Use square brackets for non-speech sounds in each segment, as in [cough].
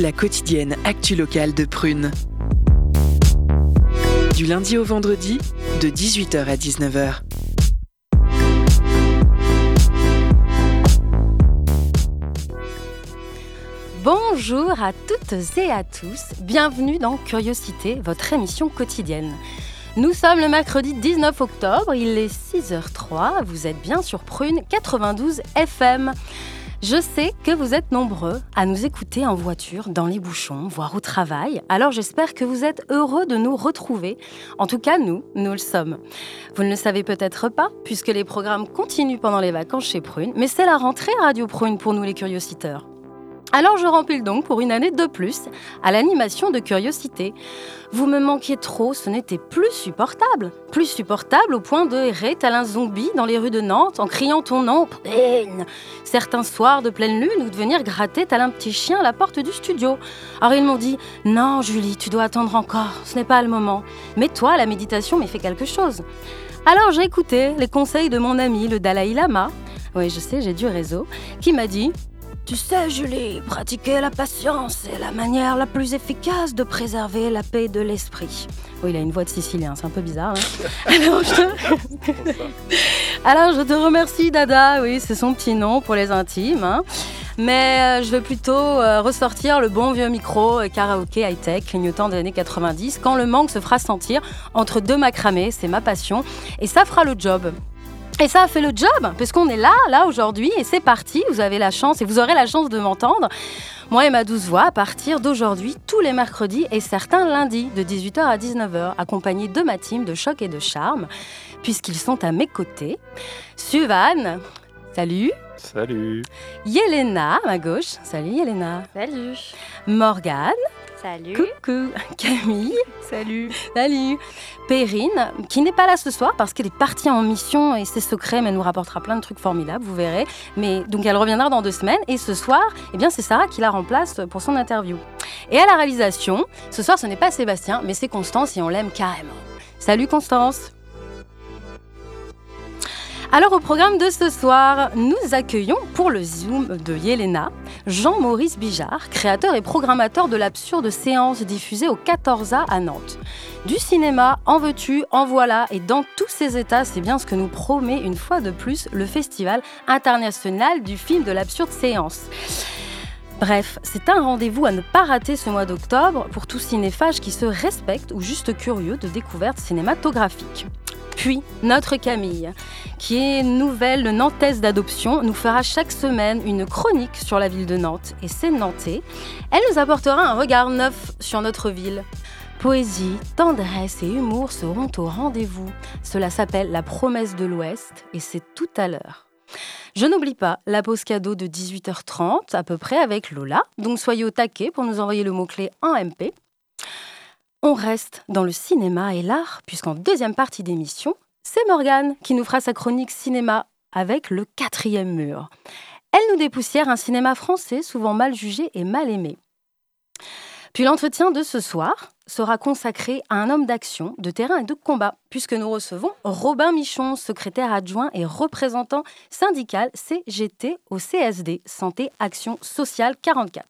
La quotidienne actu locale de Prune. Du lundi au vendredi, de 18h à 19h. Bonjour à toutes et à tous, bienvenue dans Curiosité, votre émission quotidienne. Nous sommes le mercredi 19 octobre, il est 6h03, vous êtes bien sur Prune 92 FM. Je sais que vous êtes nombreux à nous écouter en voiture, dans les bouchons, voire au travail. Alors j'espère que vous êtes heureux de nous retrouver. En tout cas, nous, nous le sommes. Vous ne le savez peut-être pas, puisque les programmes continuent pendant les vacances chez Prune, mais c'est la rentrée Radio Prune pour nous les curiositeurs. Alors je rempile donc pour une année de plus à l'animation de curiosité. Vous me manquiez trop, ce n'était plus supportable. Plus supportable au point de errer tel un zombie dans les rues de Nantes en criant ton nom, Prune Certains soirs de pleine lune ou de venir gratter tel un petit chien à la porte du studio. Alors ils m'ont dit Non, Julie, tu dois attendre encore, ce n'est pas le moment. Mais toi, la méditation m'est fait quelque chose. Alors j'ai écouté les conseils de mon ami, le Dalai Lama. Oui, je sais, j'ai du réseau, qui m'a dit tu sais, Julie, pratiquer la patience est la manière la plus efficace de préserver la paix de l'esprit. Oui, il a une voix de sicilien, c'est un peu bizarre. Hein. [laughs] Alors, je te... Alors, je te remercie, Dada. Oui, c'est son petit nom pour les intimes. Hein. Mais euh, je vais plutôt euh, ressortir le bon vieux micro euh, karaoké high-tech, clignotant des années 90, quand le manque se fera sentir entre deux macramés, c'est ma passion, et ça fera le job. Et ça a fait le job, parce qu'on est là, là aujourd'hui, et c'est parti. Vous avez la chance, et vous aurez la chance de m'entendre. Moi et ma douce voix, à partir d'aujourd'hui, tous les mercredis et certains lundis, de 18h à 19h, accompagnés de ma team de choc et de charme, puisqu'ils sont à mes côtés. Suvan, salut. Salut. Yelena, à ma gauche. Salut Yelena. Salut. Morgane. Salut. Coucou. [laughs] Camille. Salut. Salut. Perrine, qui n'est pas là ce soir parce qu'elle est partie en mission et c'est secret, mais elle nous rapportera plein de trucs formidables, vous verrez. Mais donc elle reviendra dans deux semaines et ce soir, eh bien c'est Sarah qui la remplace pour son interview. Et à la réalisation, ce soir ce n'est pas Sébastien, mais c'est Constance et on l'aime carrément. Salut Constance. Alors au programme de ce soir, nous accueillons pour le Zoom de Yelena Jean-Maurice Bijard, créateur et programmateur de l'absurde séance diffusée au 14A à Nantes. Du cinéma, en veux-tu, en voilà, et dans tous ces états, c'est bien ce que nous promet une fois de plus le Festival international du film de l'absurde séance. Bref, c'est un rendez-vous à ne pas rater ce mois d'octobre pour tout cinéphage qui se respecte ou juste curieux de découvertes cinématographiques. Puis, notre Camille, qui est nouvelle nantaise d'adoption, nous fera chaque semaine une chronique sur la ville de Nantes et ses Nantais. Elle nous apportera un regard neuf sur notre ville. Poésie, tendresse et humour seront au rendez-vous. Cela s'appelle La promesse de l'Ouest et c'est tout à l'heure. Je n'oublie pas la pause cadeau de 18h30 à peu près avec Lola, donc soyez au taquet pour nous envoyer le mot-clé en MP. On reste dans le cinéma et l'art, puisqu'en deuxième partie d'émission, c'est Morgane qui nous fera sa chronique cinéma avec le quatrième mur. Elle nous dépoussière un cinéma français souvent mal jugé et mal aimé. Puis l'entretien de ce soir sera consacré à un homme d'action, de terrain et de combat, puisque nous recevons Robin Michon, secrétaire adjoint et représentant syndical CGT au CSD, Santé Action Sociale 44.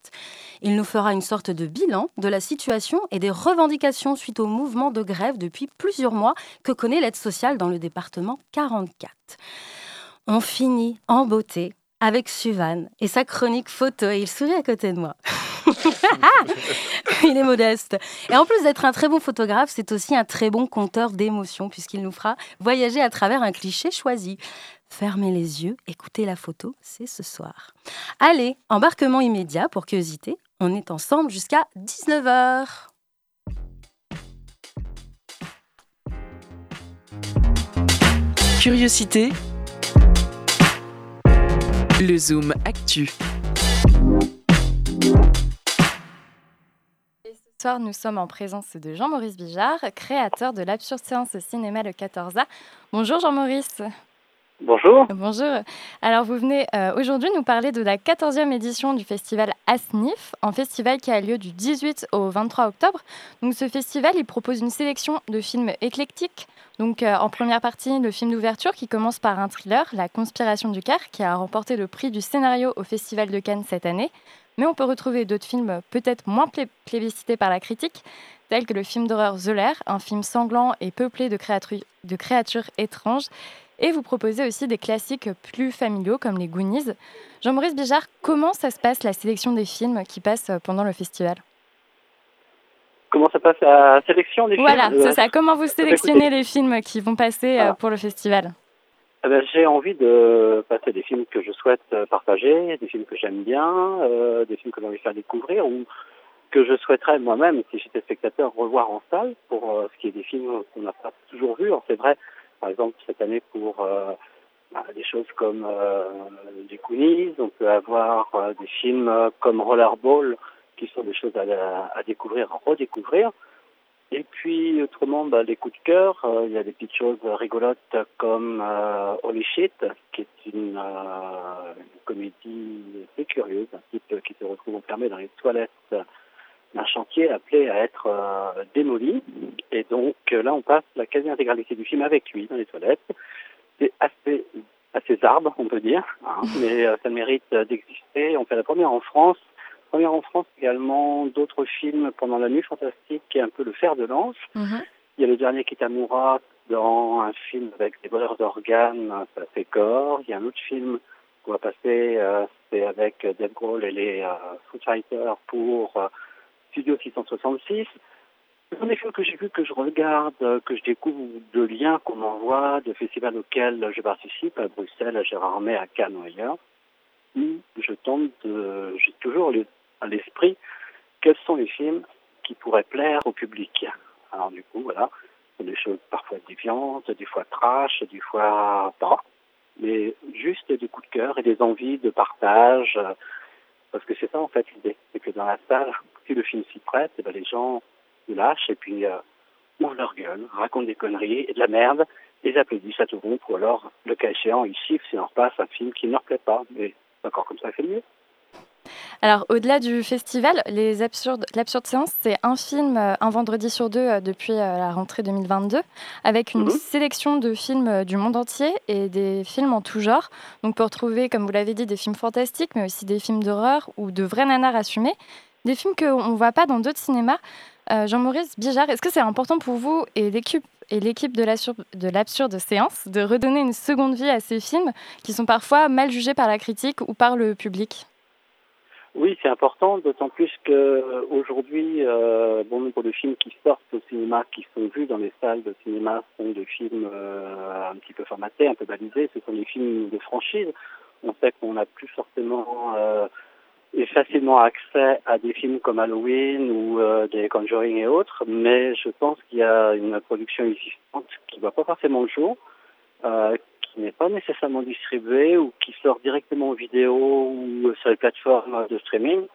Il nous fera une sorte de bilan de la situation et des revendications suite au mouvement de grève depuis plusieurs mois que connaît l'aide sociale dans le département 44. On finit en beauté avec Suvan et sa chronique photo et il sourit à côté de moi. [laughs] il est modeste. Et en plus d'être un très bon photographe, c'est aussi un très bon conteur d'émotions puisqu'il nous fera voyager à travers un cliché choisi. Fermez les yeux, écoutez la photo, c'est ce soir. Allez, embarquement immédiat pour curiosité. On est ensemble jusqu'à 19h. Curiosité. Le Zoom Actu. Ce soir, nous sommes en présence de Jean-Maurice Bijard, créateur de l'Absurde Séance Cinéma le 14A. Bonjour Jean-Maurice. Bonjour. Bonjour. Alors, vous venez euh, aujourd'hui nous parler de la 14e édition du festival ASNIF, un festival qui a lieu du 18 au 23 octobre. Donc, ce festival, il propose une sélection de films éclectiques. Donc, euh, en première partie, le film d'ouverture qui commence par un thriller, La Conspiration du Caire, qui a remporté le prix du scénario au Festival de Cannes cette année. Mais on peut retrouver d'autres films peut-être moins plébiscités par la critique, tels que le film d'horreur The un film sanglant et peuplé de créatures étranges et vous proposez aussi des classiques plus familiaux comme les Goonies. Jean-Maurice Bijard, comment ça se passe la sélection des films qui passent pendant le festival? Comment ça passe la sélection des films? Voilà, c'est ça. Comment vous sélectionnez les films qui vont passer euh, pour le festival? Eh ben, J'ai envie de passer des films que je souhaite euh, partager, des films que j'aime bien, euh, des films que j'ai envie de faire découvrir ou que je souhaiterais moi-même, si j'étais spectateur, revoir en salle pour ce qui est des films qu'on n'a pas toujours vus. C'est vrai, par exemple, cette année, pour euh, bah, des choses comme euh, des Goonies, on peut avoir euh, des films comme Rollerball, qui sont des choses à, découvrir, à redécouvrir. Et puis, autrement, bah, les coups de cœur, il y a des petites choses rigolotes comme Holy Shit, qui est une, comédie assez curieuse, un type qui se retrouve enfermé dans les toilettes un chantier appelé à être euh, démoli. Et donc euh, là, on passe la quasi-intégralité du film avec lui dans les toilettes. C'est assez, assez arbre, on peut dire, hein, [laughs] mais euh, ça mérite d'exister. On fait la première en France. Première en France également d'autres films pendant la nuit fantastique, qui est un peu le fer de lance. Mhm. Il y a le dernier Kitamura dans un film avec des voleurs d'organes, ça fait corps. Il y a un autre film qu'on va passer, c'est avec Dave Grohl et les euh, Food Fighters pour Studio 666. Ce sont des films que j'ai vus, que je regarde, que je découvre de liens qu'on m'envoie, de festivals auxquels je participe, à Bruxelles, à Gérardmer, à Cannes ou ailleurs, je tente de, j'ai toujours à l'esprit quels sont les films qui pourraient plaire au public. Alors du coup, voilà, c'est des choses parfois déviantes, des fois trash, des fois pas, mais juste des coups de cœur et des envies de partage, parce que c'est ça en fait l'idée, c'est que dans la salle, si le film s'y prête, eh ben, les gens lâchent et puis euh, ouvrent leur gueule, racontent des conneries et de la merde, les applaudissent à tout groupe, ou alors, le cas échéant, ils sifflent si on repasse un film qui ne leur plaît pas. Mais encore comme ça, c'est mieux. Alors, au-delà du festival, les absurdes, l'absurde séance, c'est un film euh, un vendredi sur deux euh, depuis la rentrée 2022, avec une mhm. sélection de films du monde entier et des films en tout genre. Donc, pour trouver, comme vous l'avez dit, des films fantastiques, mais aussi des films d'horreur ou de vrais nanars assumés des films qu'on ne voit pas dans d'autres cinémas. Euh, Jean-Maurice Bijard, est-ce que c'est important pour vous et l'équipe et l'équipe de l'absurde séance de redonner une seconde vie à ces films qui sont parfois mal jugés par la critique ou par le public? Oui, c'est important, d'autant plus qu'aujourd'hui, euh, bon nombre de films qui sortent au cinéma, qui sont vus dans les salles de cinéma, sont des films euh, un petit peu formatés, un peu balisés. Ce sont des films de franchise. On sait qu'on n'a plus forcément euh, et facilement accès à des films comme Halloween ou euh, des Conjuring et autres, mais je pense qu'il y a une production existante qui ne voit pas forcément le jour, euh, qui n'est pas nécessairement distribuée ou qui sort directement en vidéo ou sur les plateformes de streaming,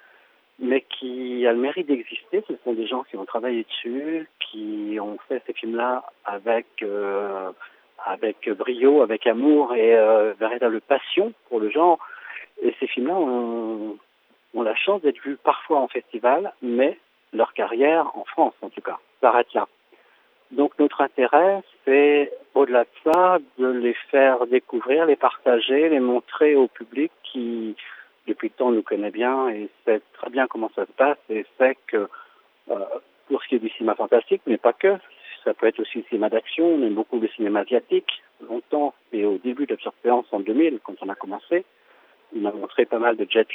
mais qui a le mérite d'exister. Ce sont des gens qui ont travaillé dessus, qui ont fait ces films-là avec euh, avec brio, avec amour et euh, véritable passion pour le genre. Et ces films-là ont, ont la chance d'être vus parfois en festival, mais leur carrière, en France en tout cas, s'arrête là. Donc notre intérêt, c'est au-delà de ça, de les faire découvrir, les partager, les montrer au public qui, depuis le temps, nous connaît bien et sait très bien comment ça se passe et sait que euh, pour ce qui est du cinéma fantastique, mais pas que, ça peut être aussi le cinéma d'action, on aime beaucoup le cinéma asiatique. Longtemps, et au début de la en 2000, quand on a commencé, on a montré pas mal de Jet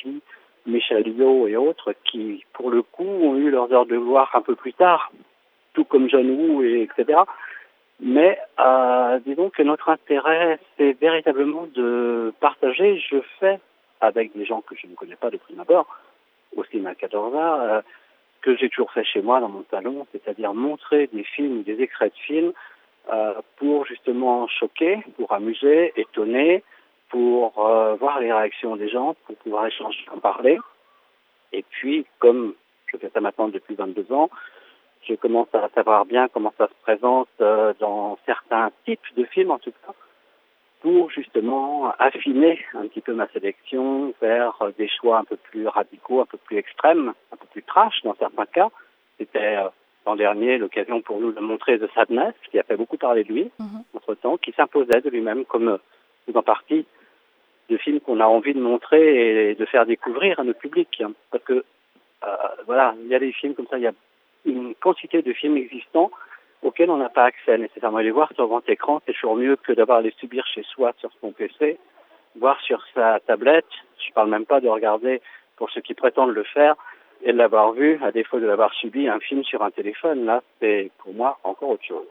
Michel Yeoh et autres, qui, pour le coup, ont eu leurs heures de gloire un peu plus tard, tout comme John et etc. Mais euh, disons que notre intérêt, c'est véritablement de partager. Je fais avec des gens que je ne connais pas de prime abord, au cinéma 14 euh, que j'ai toujours fait chez moi dans mon salon, c'est-à-dire montrer des films, des extraits de films, euh, pour justement choquer, pour amuser, étonner, pour euh, voir les réactions des gens, pour pouvoir échanger, en parler. Et puis, comme je fais ça maintenant depuis 22 ans, je commence à savoir bien comment ça se présente euh, dans certains types de films, en tout cas. pour justement affiner un petit peu ma sélection vers des choix un peu plus radicaux, un peu plus extrêmes, un peu plus trash dans certains cas. C'était euh, l'an dernier l'occasion pour nous de montrer The Sadness, qui a fait beaucoup parler de lui mhm. entre-temps, qui s'imposait de lui-même comme euh, en partie de films qu'on a envie de montrer et de faire découvrir à notre public. Parce que, euh, voilà, il y a des films comme ça, il y a une quantité de films existants auxquels on n'a pas accès nécessairement. Les voir sur grand écran, c'est toujours mieux que d'avoir les subir chez soi sur son PC, voir sur sa tablette. Je parle même pas de regarder, pour ceux qui prétendent le faire, et de l'avoir vu, à défaut de l'avoir subi, un film sur un téléphone. Là, c'est pour moi encore autre chose.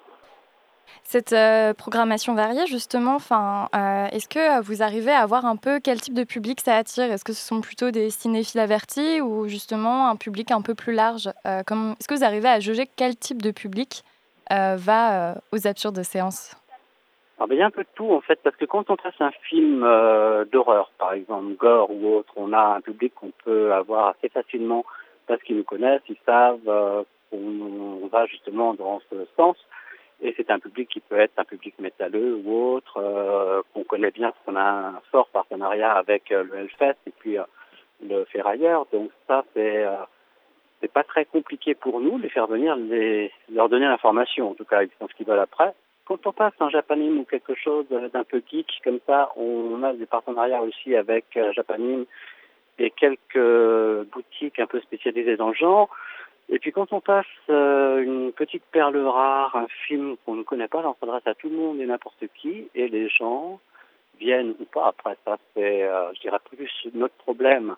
Cette euh, programmation variée, justement, euh, est-ce que vous arrivez à voir un peu quel type de public ça attire? Est-ce que ce sont plutôt des cinéphiles avertis ou justement un public un peu plus large? Euh, Est-ce que vous arrivez à juger quel type de public va aux absurdes séances? Ah ben, il y a un peu de tout en fait, parce que quand on passe un film d'horreur, par exemple, gore ou autre, on a un public qu'on peut avoir assez facilement parce qu'ils nous connaissent, ils savent qu'on va justement dans ce sens. Et c'est un public qui peut être un public métalleux ou autre, euh, qu'on connaît bien parce qu'on a un fort partenariat avec euh, le Hellfest et puis euh, le Ferrailleur. Donc ça, c'est c'est pas très compliqué pour nous de faire venir, les, leur donner l'information, en tout cas, ils font ce qu'ils veulent après. Quand on passe un Japanim ou quelque chose d'un peu geek, comme ça, on a des partenariats aussi avec Japanim et quelques boutiques un peu spécialisées dans le genre. Et puis quand on passe euh, une petite perle rare, un film qu'on ne connaît pas, on s'adresse à tout le monde et n'importe qui, et les gens viennent ou pas. Après ça, c'est, euh, je dirais, plus notre problème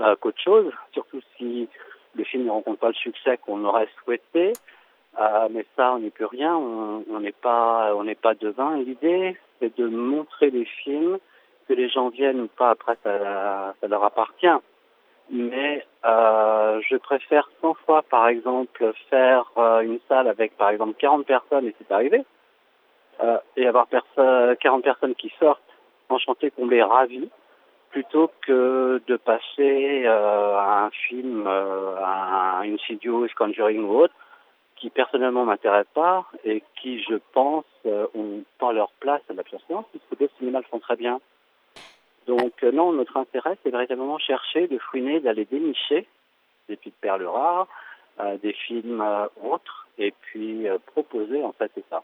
euh, qu'autre chose, surtout si le film ne rencontre pas le succès qu'on aurait souhaité. mais ça, on n'est plus rien, on n'est pas, on n'est pas devin. L'idée, c'est de montrer les films, que les gens viennent ou pas. Après, ça, ça leur appartient mais euh, je préfère 100 fois, par exemple, faire euh, une salle avec, par exemple, 40 personnes, et c'est arrivé, euh, et avoir 40 personnes qui sortent enchantées, comblées, ravies, plutôt que de passer à un film, à un Insidious, Conjuring ou autre, qui personnellement m'intéresse pas et qui, je pense, ont pas leur place à la séance, puisque d'autres cinémas le font très bien. Donc euh, non, notre intérêt, c'est véritablement chercher, de fouiner, d'aller dénicher des petites perles rares, euh, des films euh, autres, et puis proposer, en fait, c'est ça.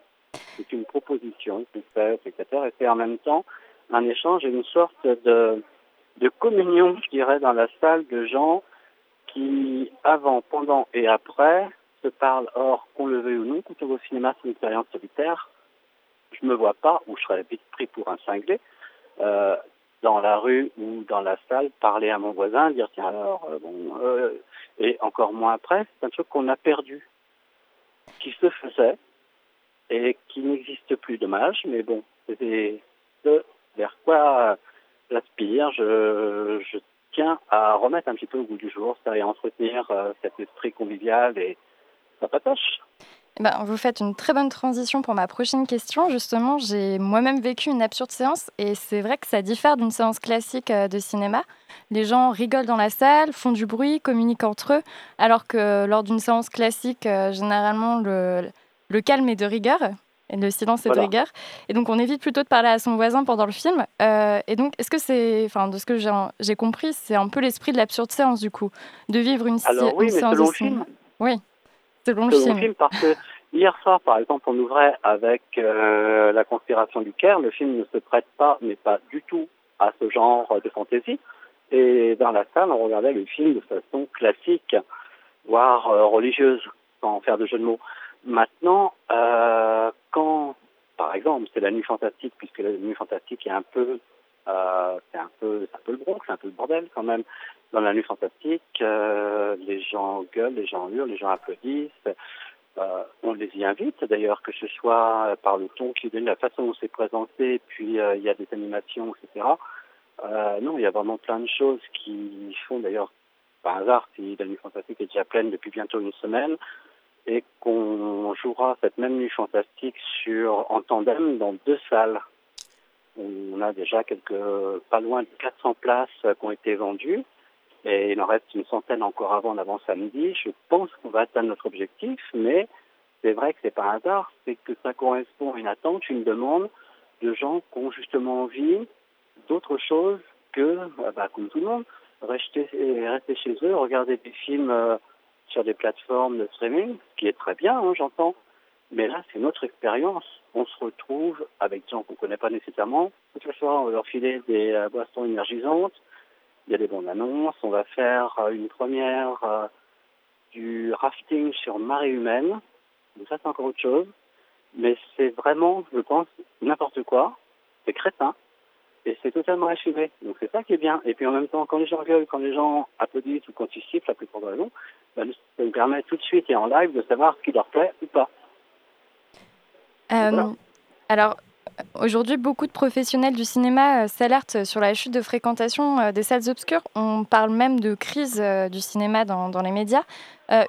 C'est une proposition qu'on fait etc. et c'est en même temps un échange et une sorte de, de communion, je dirais, dans la salle de gens qui, avant, pendant et après, se parlent. Or, qu'on le veuille ou non, quand on va au cinéma, c'est une expérience solitaire. Je me vois pas, ou je serais vite pris pour un cinglé, euh, dans la rue ou dans la salle, parler à mon voisin, dire tiens alors, euh, bon, euh, et encore moins après, c'est un truc qu'on a perdu, qui se faisait et qui n'existe plus, dommage, mais bon, c'est ce vers quoi j'aspire, je, je tiens à remettre un petit peu au goût du jour, c'est-à-dire entretenir euh, cet esprit convivial et ça patoche. Eh ben, vous faites une très bonne transition pour ma prochaine question. Justement, j'ai moi-même vécu une absurde séance et c'est vrai que ça diffère d'une séance classique euh, de cinéma. Les gens rigolent dans la salle, font du bruit, communiquent entre eux, alors que lors d'une séance classique, euh, généralement, le, le, calme est de rigueur. Et le silence est de rigueur. Et donc, on évite plutôt de parler à son voisin pendant le film. Euh, et donc, est-ce que c'est, enfin, de ce que j'ai compris, c'est un peu l'esprit de l'absurde séance, du coup, de vivre une, Alors, oui, séance de cinéma. Oui. Selon le film. Parce que hier soir, par exemple, on ouvrait avec euh, La conspiration du Caire. Le film ne se prête pas, mais pas du tout, à ce genre de fantaisie. Et dans la salle, on regardait le film de façon classique, voire euh, religieuse, sans faire de jeu de mots. Maintenant, euh, quand, par exemple, c'est la nuit fantastique, puisque la nuit fantastique est un peu, euh, c'est un peu, le Bronx, c'est un peu le bordel quand même. Dans la nuit fantastique, euh, les gens gueulent, les gens hurlent, les gens applaudissent. Euh, on les y invite d'ailleurs, que ce soit par le ton qui donne, la façon dont c'est présenté, puis il y a des animations, etc. Non, il y a vraiment plein de choses qui font d'ailleurs, par hasard, si la nuit fantastique est déjà pleine depuis bientôt une semaine, et qu'on jouera cette même nuit fantastique sur en tandem dans deux salles. On a déjà quelques, pas loin de 400 places qui ont été vendues. Et il en reste une centaine encore avant d'avant samedi. Je pense qu'on va atteindre notre objectif, mais c'est vrai que c'est pas un hasard, c'est que ça correspond à une attente, une demande de gens qui ont justement envie d'autre chose que, bah, comme tout le monde, rester, rester chez eux, regarder des films sur des plateformes de streaming, ce qui est très bien, hein, j'entends. Mais là, c'est notre expérience. On se retrouve avec des gens qu'on ne connaît pas nécessairement. Toute soir, on va leur filer des euh, boissons énergisantes. Il y a des bonnes annonces. On va faire euh, une première euh, du rafting sur marée humaine. Donc ça, c'est encore autre chose. Mais c'est vraiment, je pense, n'importe quoi. C'est crétin. Et c'est totalement assumé. Donc c'est ça qui est bien. Et puis en même temps, quand les gens gueulent, quand les gens applaudissent ou quand ils sifflent, la plupart de raison, bah, ça nous permet tout de suite et en live de savoir ce qui leur plaît ou pas. Euh, alors, Aujourd'hui, beaucoup de professionnels du cinéma euh, s'alertent sur la chute de fréquentation euh, des salles obscures. On parle même de crise du cinéma dans, les médias.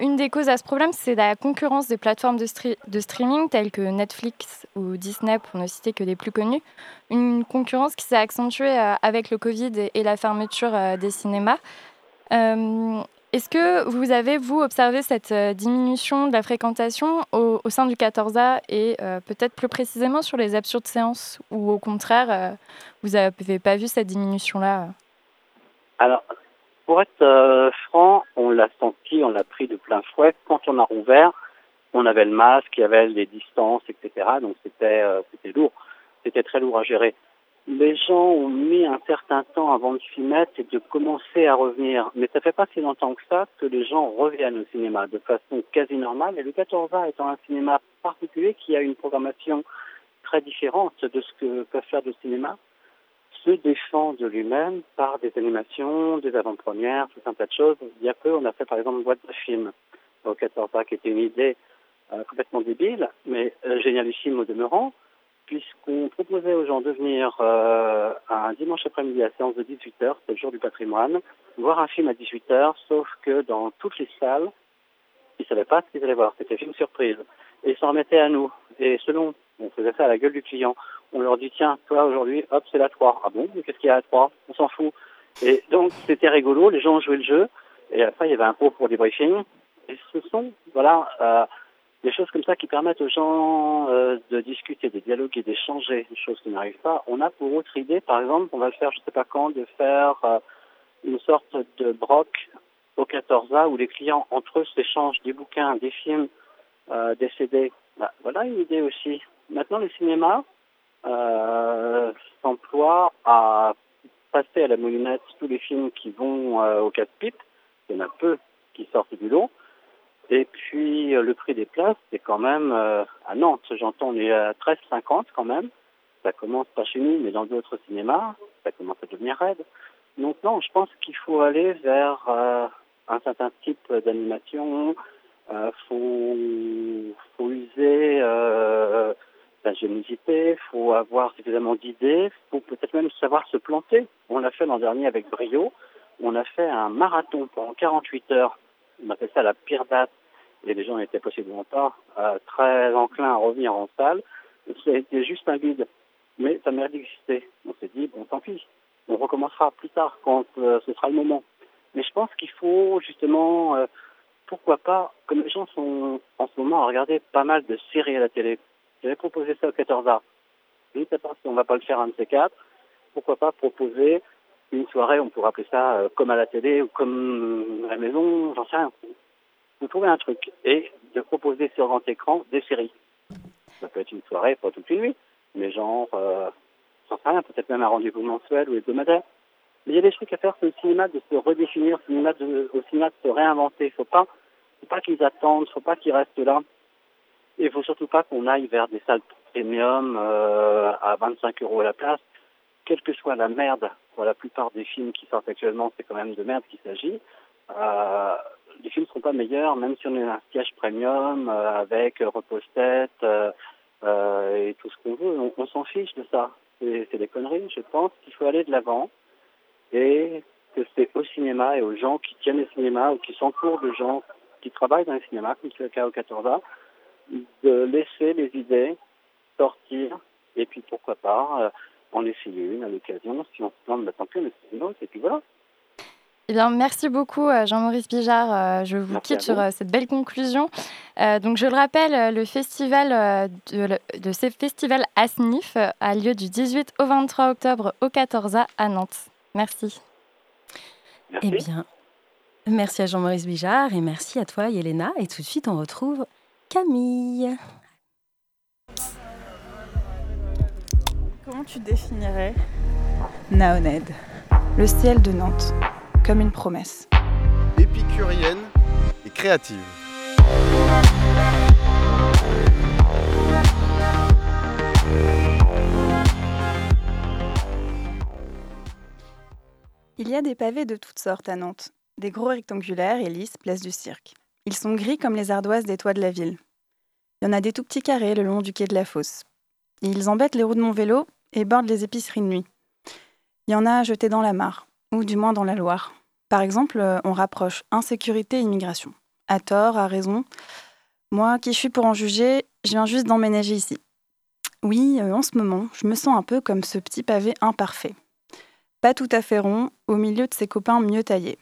une des causes à ce problème, c'est la concurrence des plateformes de, streaming telles que Netflix ou Disney, pour ne citer que les plus connus. Une concurrence qui s'est accentuée avec le Covid et, la fermeture des cinémas. Est-ce que vous avez, vous, observé cette euh, diminution de la fréquentation au, sein du 14A et euh, peut-être plus précisément sur les absurdes séances ou au contraire, euh, vous n'avez pas vu cette diminution-là Alors, pour être franc, on l'a senti, on l'a pris de plein fouet. Quand on a rouvert, on avait le masque, il y avait les distances, etc. Donc c'était c'était lourd, c'était très lourd à gérer les gens ont mis un certain temps avant de s'y mettre et de commencer à revenir. Mais ça fait pas si longtemps que ça que les gens reviennent au cinéma de façon quasi normale. Et le 14A étant un cinéma particulier qui a une programmation très différente de ce que peut faire le cinéma, se défend de lui-même par des animations, des avant-premières, tout un tas de choses. Il y a peu, on a fait par exemple une boîte de film au 14A qui était une idée euh, complètement débile, mais euh, génialissime au demeurant puisqu'on proposait aux gens de venir euh, un dimanche après-midi à la séance de 18h, c'est le jour du patrimoine, voir un film à 18h, sauf que dans toutes les salles, ils ne savaient pas ce qu'ils allaient voir, c'était film surprise. Et ils s'en remettaient à nous. Et selon, on faisait ça à la gueule du client, on leur dit, tiens, toi aujourd'hui, hop, c'est la 3. Ah bon, mais qu'est-ce qu'il y a à 3 On s'en fout. Et donc, c'était rigolo, les gens joué le jeu, et après, il y avait un pot pour des briefings. Et ce sont, voilà, euh, des choses comme ça qui permettent aux gens euh, de discuter, de dialoguer, d'échanger, des choses qui n'arrivent pas. On a pour autre idée, par exemple, on va le faire, je ne sais pas quand, de faire euh, une sorte de broc au 14A où les clients entre eux s'échangent des bouquins, des films, euh, des CD. Bah, voilà une idée aussi. Maintenant, les cinémas euh, s'emploient à passer à la moulinette tous les films qui vont au 4 pipe. Il y en a peu qui sortent du lot. Et puis euh, le prix des places, c'est quand même euh, à Nantes, j'entends, on est à 13,50 quand même. Ça commence pas chez nous, mais dans d'autres cinémas, ça commence à devenir raide. Donc non, je pense qu'il faut aller vers euh, un certain type d'animation. Euh, faut, faut user euh, l'ingéniosité, faut avoir suffisamment d'idées, faut peut-être même savoir se planter. On l'a fait l'an dernier avec brio. On a fait un marathon pendant 48 heures. On a fait ça la pire date et les gens n'étaient possiblement pas euh, très enclins à revenir en salle. C'était juste un guide, mais ça mérite d'exister. On s'est dit, bon, tant pis, on recommencera plus tard quand euh, ce sera le moment. Mais je pense qu'il faut justement, euh, pourquoi pas, comme les gens sont en ce moment à regarder pas mal de séries à la télé, j'avais proposé ça au 14A. Je ne sais pas si on va pas le faire un de ces quatre. Pourquoi pas proposer une soirée, on pourrait appeler ça comme à la télé ou comme à la maison, j'en sais rien de trouver un truc et de proposer sur grand écran des séries. Ça peut être une soirée, pas toute une nuit, mais genre, euh, sais rien, peut-être même un rendez-vous mensuel ou hebdomadaire. Mais il y a des trucs à faire sur le cinéma, de se redéfinir, au cinéma de, au cinéma de se réinventer. Il faut pas, faut pas qu'ils attendent, faut pas qu'ils restent là. Et il faut surtout pas qu'on aille vers des salles premium euh, à 25 euros à la place. Quelle que soit la merde, pour la plupart des films qui sortent actuellement, c'est quand même de merde qu'il s'agit. Euh, les films ne seront pas meilleurs, même si on est un siège premium euh, avec repose-tête euh, euh, et tout ce qu'on veut. On, s'en fiche de ça. C'est des conneries. Je pense qu'il faut aller de l'avant et que c'est au cinéma et aux gens qui tiennent le cinéma ou qui s'entourent de gens qui travaillent dans le cinéma, comme c'est le cas au 14A, de laisser les idées sortir et puis pourquoi pas en essayer une à l'occasion. Si on se plante, bah, tant pis, on essaie une autre et puis voilà. Eh bien, merci beaucoup, euh, Jean-Maurice Bijard. Euh, je vous quitte sur euh, cette belle conclusion. donc, je le rappelle, le festival de, ce festival ASNIF a lieu du 18 au 23 octobre au 14A à Nantes. Merci. merci. Eh bien, merci à Jean-Maurice Bijard et merci à toi, Yelena. Et tout de suite, on retrouve Camille. Comment tu définirais Naoned, le ciel de Nantes? Comme une promesse. Épicurienne et créative. Il y a des pavés de toutes sortes à Nantes, des gros rectangulaires et lisses place du cirque. Ils sont gris comme les ardoises des toits de la ville. Il y en a des tout petits carrés le long du quai de la Fosse. Ils embêtent les roues de mon vélo et bordent les épiceries de nuit. Il y en a jetés dans la mare, ou du moins dans la Loire. Par exemple, euh, on rapproche insécurité et immigration. À tort, à raison. Moi, qui suis pour en juger, je viens juste d'emménager ici. Oui, euh, en ce moment, je me sens un peu comme ce petit pavé imparfait. Pas tout à fait rond, au milieu de ses copains mieux taillés.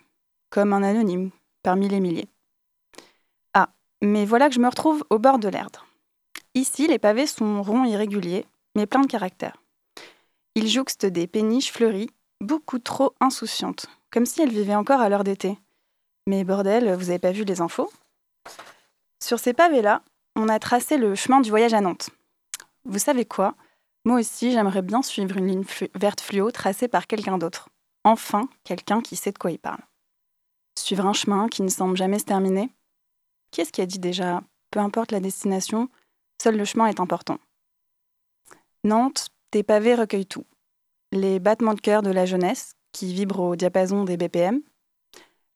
Comme un anonyme, parmi les milliers. Ah, mais voilà que je me retrouve au bord de l'Erdre. Ici, les pavés sont ronds irréguliers, mais pleins de caractère. Ils jouxtent des péniches fleuries, beaucoup trop insouciantes, comme si elles vivaient encore à l'heure d'été. Mais bordel, vous avez pas vu les infos? Sur ces pavés-là, on a tracé le chemin du voyage à Nantes. Vous savez quoi? Moi aussi, j'aimerais bien suivre une ligne verte fluo tracée par quelqu'un d'autre. Enfin, quelqu'un qui sait de quoi il parle. Suivre un chemin qui ne semble jamais se terminer? Qui est-ce qui a dit déjà? Peu importe la destination, seul le chemin est important. Nantes, tes pavés recueillent tout. Les battements de cœur de la jeunesse, qui vibre au diapason des BPM,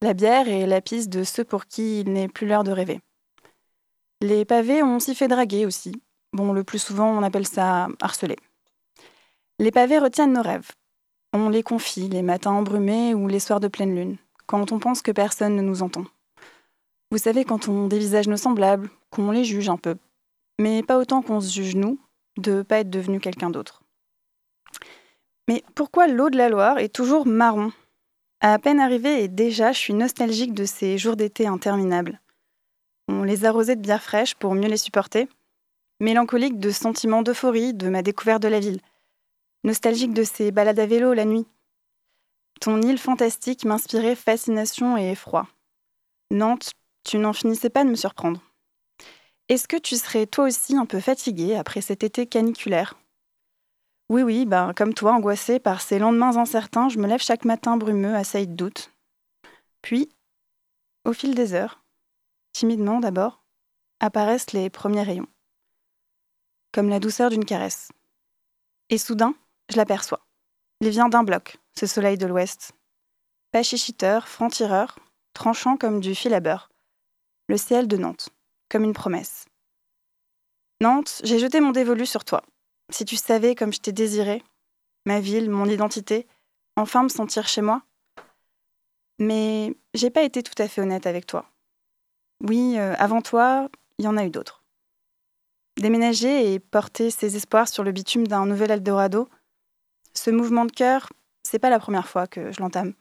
la bière est la piste de ceux pour qui il n'est plus l'heure de rêver. Les pavés ont s'y fait draguer aussi. Bon, le plus souvent, on appelle ça harceler. Les pavés retiennent nos rêves. On les confie les matins embrumés ou les soirs de pleine lune, quand on pense que personne ne nous entend. Vous savez, quand on dévisage nos semblables, qu'on les juge un peu, mais pas autant qu'on se juge nous de ne pas être devenu quelqu'un d'autre. Mais pourquoi l'eau de la Loire est toujours marron? À peine arrivée et déjà, je suis nostalgique de ces jours d'été interminables. On les arrosait de bière fraîche pour mieux les supporter. Mélancolique de sentiments d'euphorie de ma découverte de la ville. Nostalgique de ces balades à vélo la nuit. Ton île fantastique m'inspirait fascination et effroi. Nantes, tu n'en finissais pas de me surprendre. Est-ce que tu serais toi aussi un peu fatigué après cet été caniculaire? Oui, oui, ben, comme toi, angoissée par ces lendemains incertains, je me lève chaque matin brumeux, assailli de doutes. Puis, au fil des heures, timidement d'abord, apparaissent les premiers rayons, comme la douceur d'une caresse. Et soudain, je l'aperçois. Il vient d'un bloc, ce soleil de l'Ouest. Pas chichiteur, franc-tireur, tranchant comme du fil à beurre. Le ciel de Nantes, comme une promesse. Nantes, j'ai jeté mon dévolu sur toi. Si tu savais comme je t'ai désiré, ma ville, mon identité, enfin me sentir chez moi. Mais j'ai pas été tout à fait honnête avec toi. Oui, euh, avant toi, il y en a eu d'autres. Déménager et porter ses espoirs sur le bitume d'un nouvel Eldorado, ce mouvement de cœur, c'est pas la première fois que je l'entame.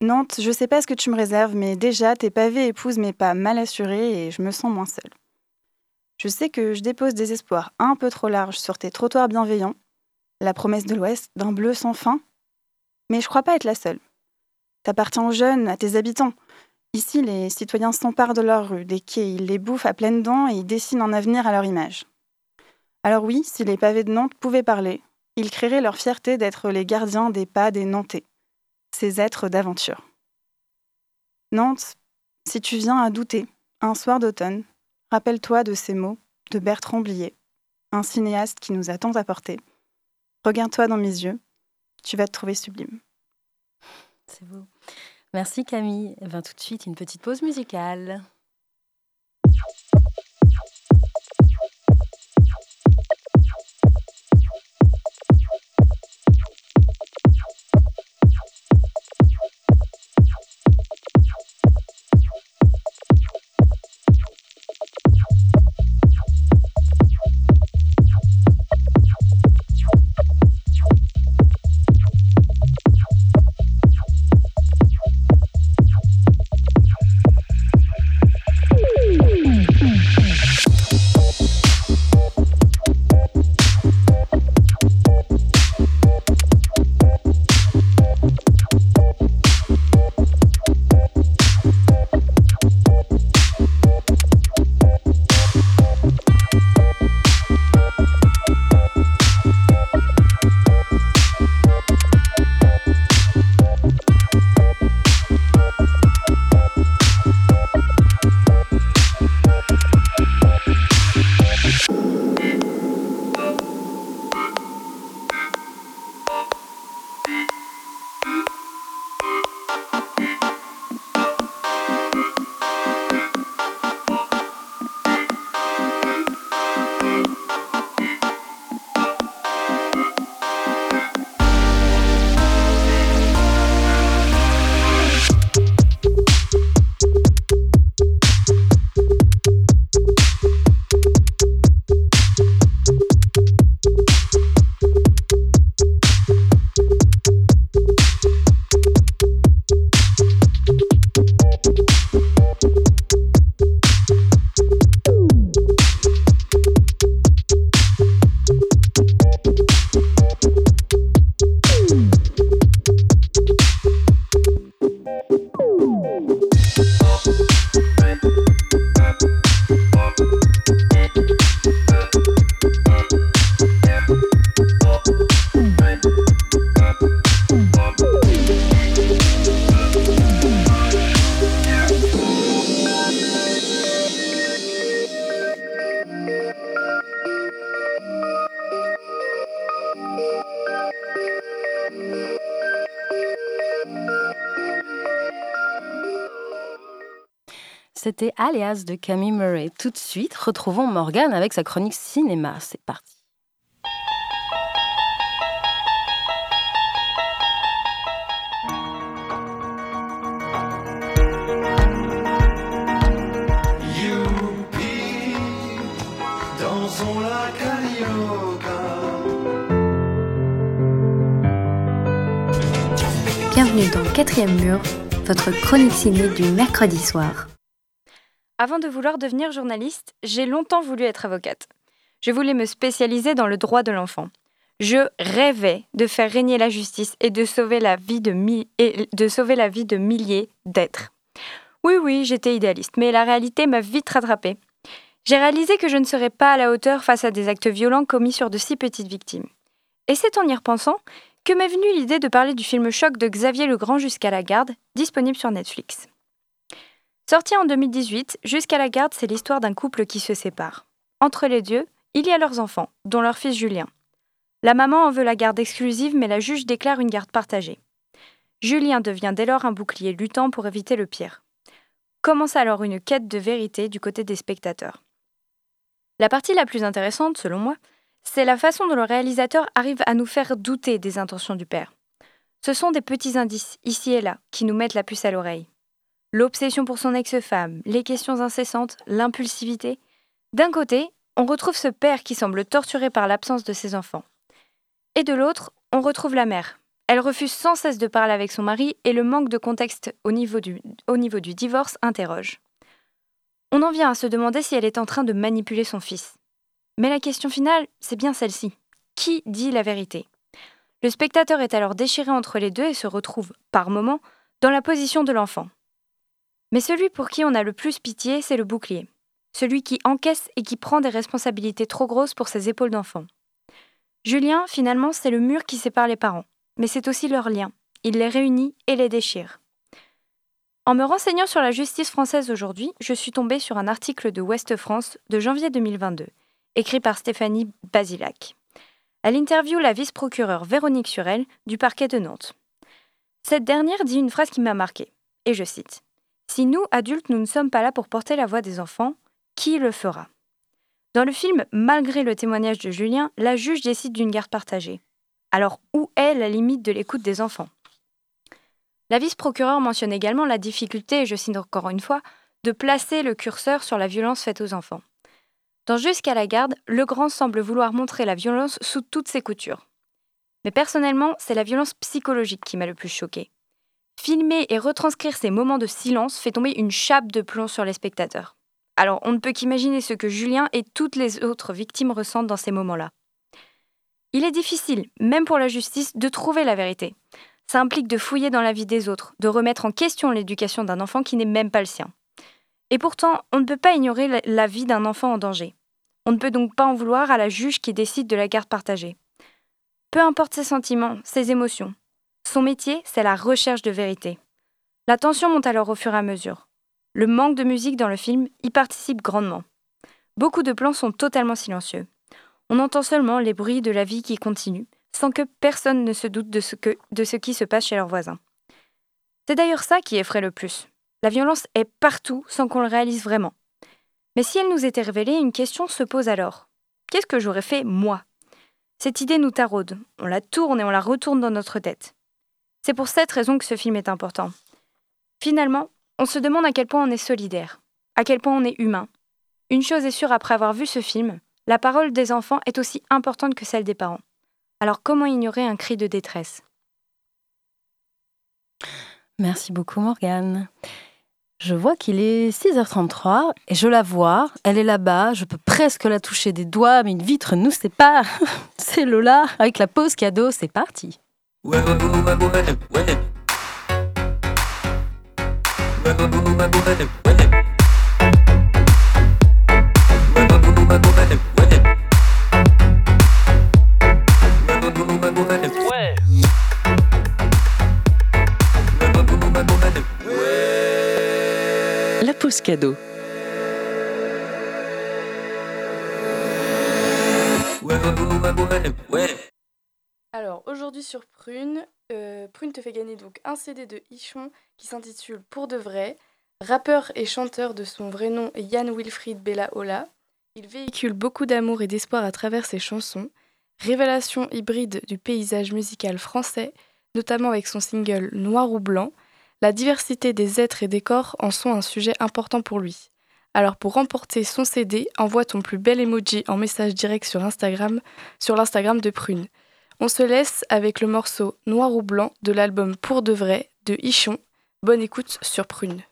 Nantes, je sais pas ce que tu me réserves, mais déjà, tes pavés épousent mes pas mal assurés et je me sens moins seule. Je sais que je dépose des espoirs un peu trop larges sur tes trottoirs bienveillants, la promesse de l'Ouest d'un bleu sans fin, mais je crois pas être la seule. T'appartiens aux jeunes, à tes habitants. Ici, les citoyens s'emparent de leurs rues, des quais, ils les bouffent à pleines dents et ils dessinent un avenir à leur image. Alors oui, si les pavés de Nantes pouvaient parler, ils créeraient leur fierté d'être les gardiens des pas des Nantais, ces êtres d'aventure. Nantes, si tu viens à douter, un soir d'automne, Rappelle-toi de ces mots de Bertrand Blier, un cinéaste qui nous a tant apporté. Regarde-toi dans mes yeux, tu vas te trouver sublime. C'est beau. Merci Camille. Eh ben, tout de suite, une petite pause musicale. Alias de Camille Murray. Tout de suite, retrouvons Morgane avec sa chronique cinéma. C'est parti. Bienvenue dans Quatrième Mur, votre chronique ciné du mercredi soir. Avant de vouloir devenir journaliste, j'ai longtemps voulu être avocate. Je voulais me spécialiser dans le droit de l'enfant. Je rêvais de faire régner la justice et de sauver la vie de, milliers d'êtres. Oui, oui, j'étais idéaliste, mais la réalité m'a vite rattrapée. J'ai réalisé que je ne serais pas à la hauteur face à des actes violents commis sur de si petites victimes. Et c'est en y repensant que m'est venue l'idée de parler du film Choc de Xavier Legrand jusqu'à la garde, disponible sur Netflix. Sorti en 2018, Jusqu'à la garde, c'est l'histoire d'un couple qui se sépare. Entre les deux, il y a leurs enfants, dont leur fils Julien. La maman en veut la garde exclusive, mais la juge déclare une garde partagée. Julien devient dès lors un bouclier luttant pour éviter le pire. Commence alors une quête de vérité du côté des spectateurs. La partie la plus intéressante, selon moi, c'est la façon dont le réalisateur arrive à nous faire douter des intentions du père. Ce sont des petits indices, ici et là, qui nous mettent la puce à l'oreille. L'obsession pour son ex-femme, les questions incessantes, l'impulsivité. D'un côté, on retrouve ce père qui semble torturé par l'absence de ses enfants. Et de l'autre, on retrouve la mère. Elle refuse sans cesse de parler avec son mari et le manque de contexte au niveau du, divorce interroge. On en vient à se demander si elle est en train de manipuler son fils. Mais la question finale, c'est bien celle-ci. Qui dit la vérité? Le spectateur est alors déchiré entre les deux et se retrouve, par moments, dans la position de l'enfant. Mais celui pour qui on a le plus pitié, c'est le bouclier. Celui qui encaisse et qui prend des responsabilités trop grosses pour ses épaules d'enfant. Julien, finalement, c'est le mur qui sépare les parents, mais c'est aussi leur lien. Il les réunit et les déchire. En me renseignant sur la justice française aujourd'hui, je suis tombée sur un article de Ouest France de janvier 2022, écrit par Stéphanie Basilac. Elle interviewe la vice-procureure Véronique Surel du parquet de Nantes. Cette dernière dit une phrase qui m'a marquée, et je cite si nous, adultes, nous ne sommes pas là pour porter la voix des enfants, qui le fera? Dans le film, malgré le témoignage de Julien, la juge décide d'une garde partagée. Alors où est la limite de l'écoute des enfants? La vice-procureure mentionne également la difficulté, je cite encore une fois, de placer le curseur sur la violence faite aux enfants. Dans Jusqu'à la garde, le grand semble vouloir montrer la violence sous toutes ses coutures. Mais personnellement, c'est la violence psychologique qui m'a le plus choquée. Filmer et retranscrire ces moments de silence fait tomber une chape de plomb sur les spectateurs. Alors on ne peut qu'imaginer ce que Julien et toutes les autres victimes ressentent dans ces moments-là. Il est difficile, même pour la justice, de trouver la vérité. Ça implique de fouiller dans la vie des autres, de remettre en question l'éducation d'un enfant qui n'est même pas le sien. Et pourtant, on ne peut pas ignorer la vie d'un enfant en danger. On ne peut donc pas en vouloir à la juge qui décide de la garde partagée. Peu importe ses sentiments, ses émotions, son métier, c'est la recherche de vérité. La tension monte alors au fur et à mesure. Le manque de musique dans le film y participe grandement. Beaucoup de plans sont totalement silencieux. On entend seulement les bruits de la vie qui continue, sans que personne ne se doute de ce, de ce qui se passe chez leurs voisins. C'est d'ailleurs ça qui effraie le plus. La violence est partout sans qu'on le réalise vraiment. Mais si elle nous était révélée, une question se pose alors. Qu'est-ce que j'aurais fait moi? Cette idée nous taraude, on la tourne et on la retourne dans notre tête. C'est pour cette raison que ce film est important. Finalement, on se demande à quel point on est solidaire, à quel point on est humain. Une chose est sûre après avoir vu ce film, la parole des enfants est aussi importante que celle des parents. Alors comment ignorer un cri de détresse? Merci beaucoup Morgane. Je vois qu'il est 6h33 et je la vois, elle est là-bas, je peux presque la toucher des doigts, mais une vitre nous sépare. [laughs] C'est Lola avec la pause cadeau, c'est parti. La pause cadeau. Alors aujourd'hui sur Prune, euh, Prune te fait gagner donc un CD de Ichon qui s'intitule Pour de vrai, Rappeur et chanteur de son vrai nom Yann Wilfried Bella Ola, il véhicule beaucoup d'amour et d'espoir à travers ses chansons, révélation hybride du paysage musical français, notamment avec son single Noir ou Blanc, la diversité des êtres et des corps en sont un sujet important pour lui. Alors pour remporter son CD, envoie ton plus bel emoji en message direct sur Instagram, sur l'Instagram de Prune. On se laisse avec le morceau Noir ou Blanc de l'album Pour de vrai de Ichon. Bonne écoute sur Prune.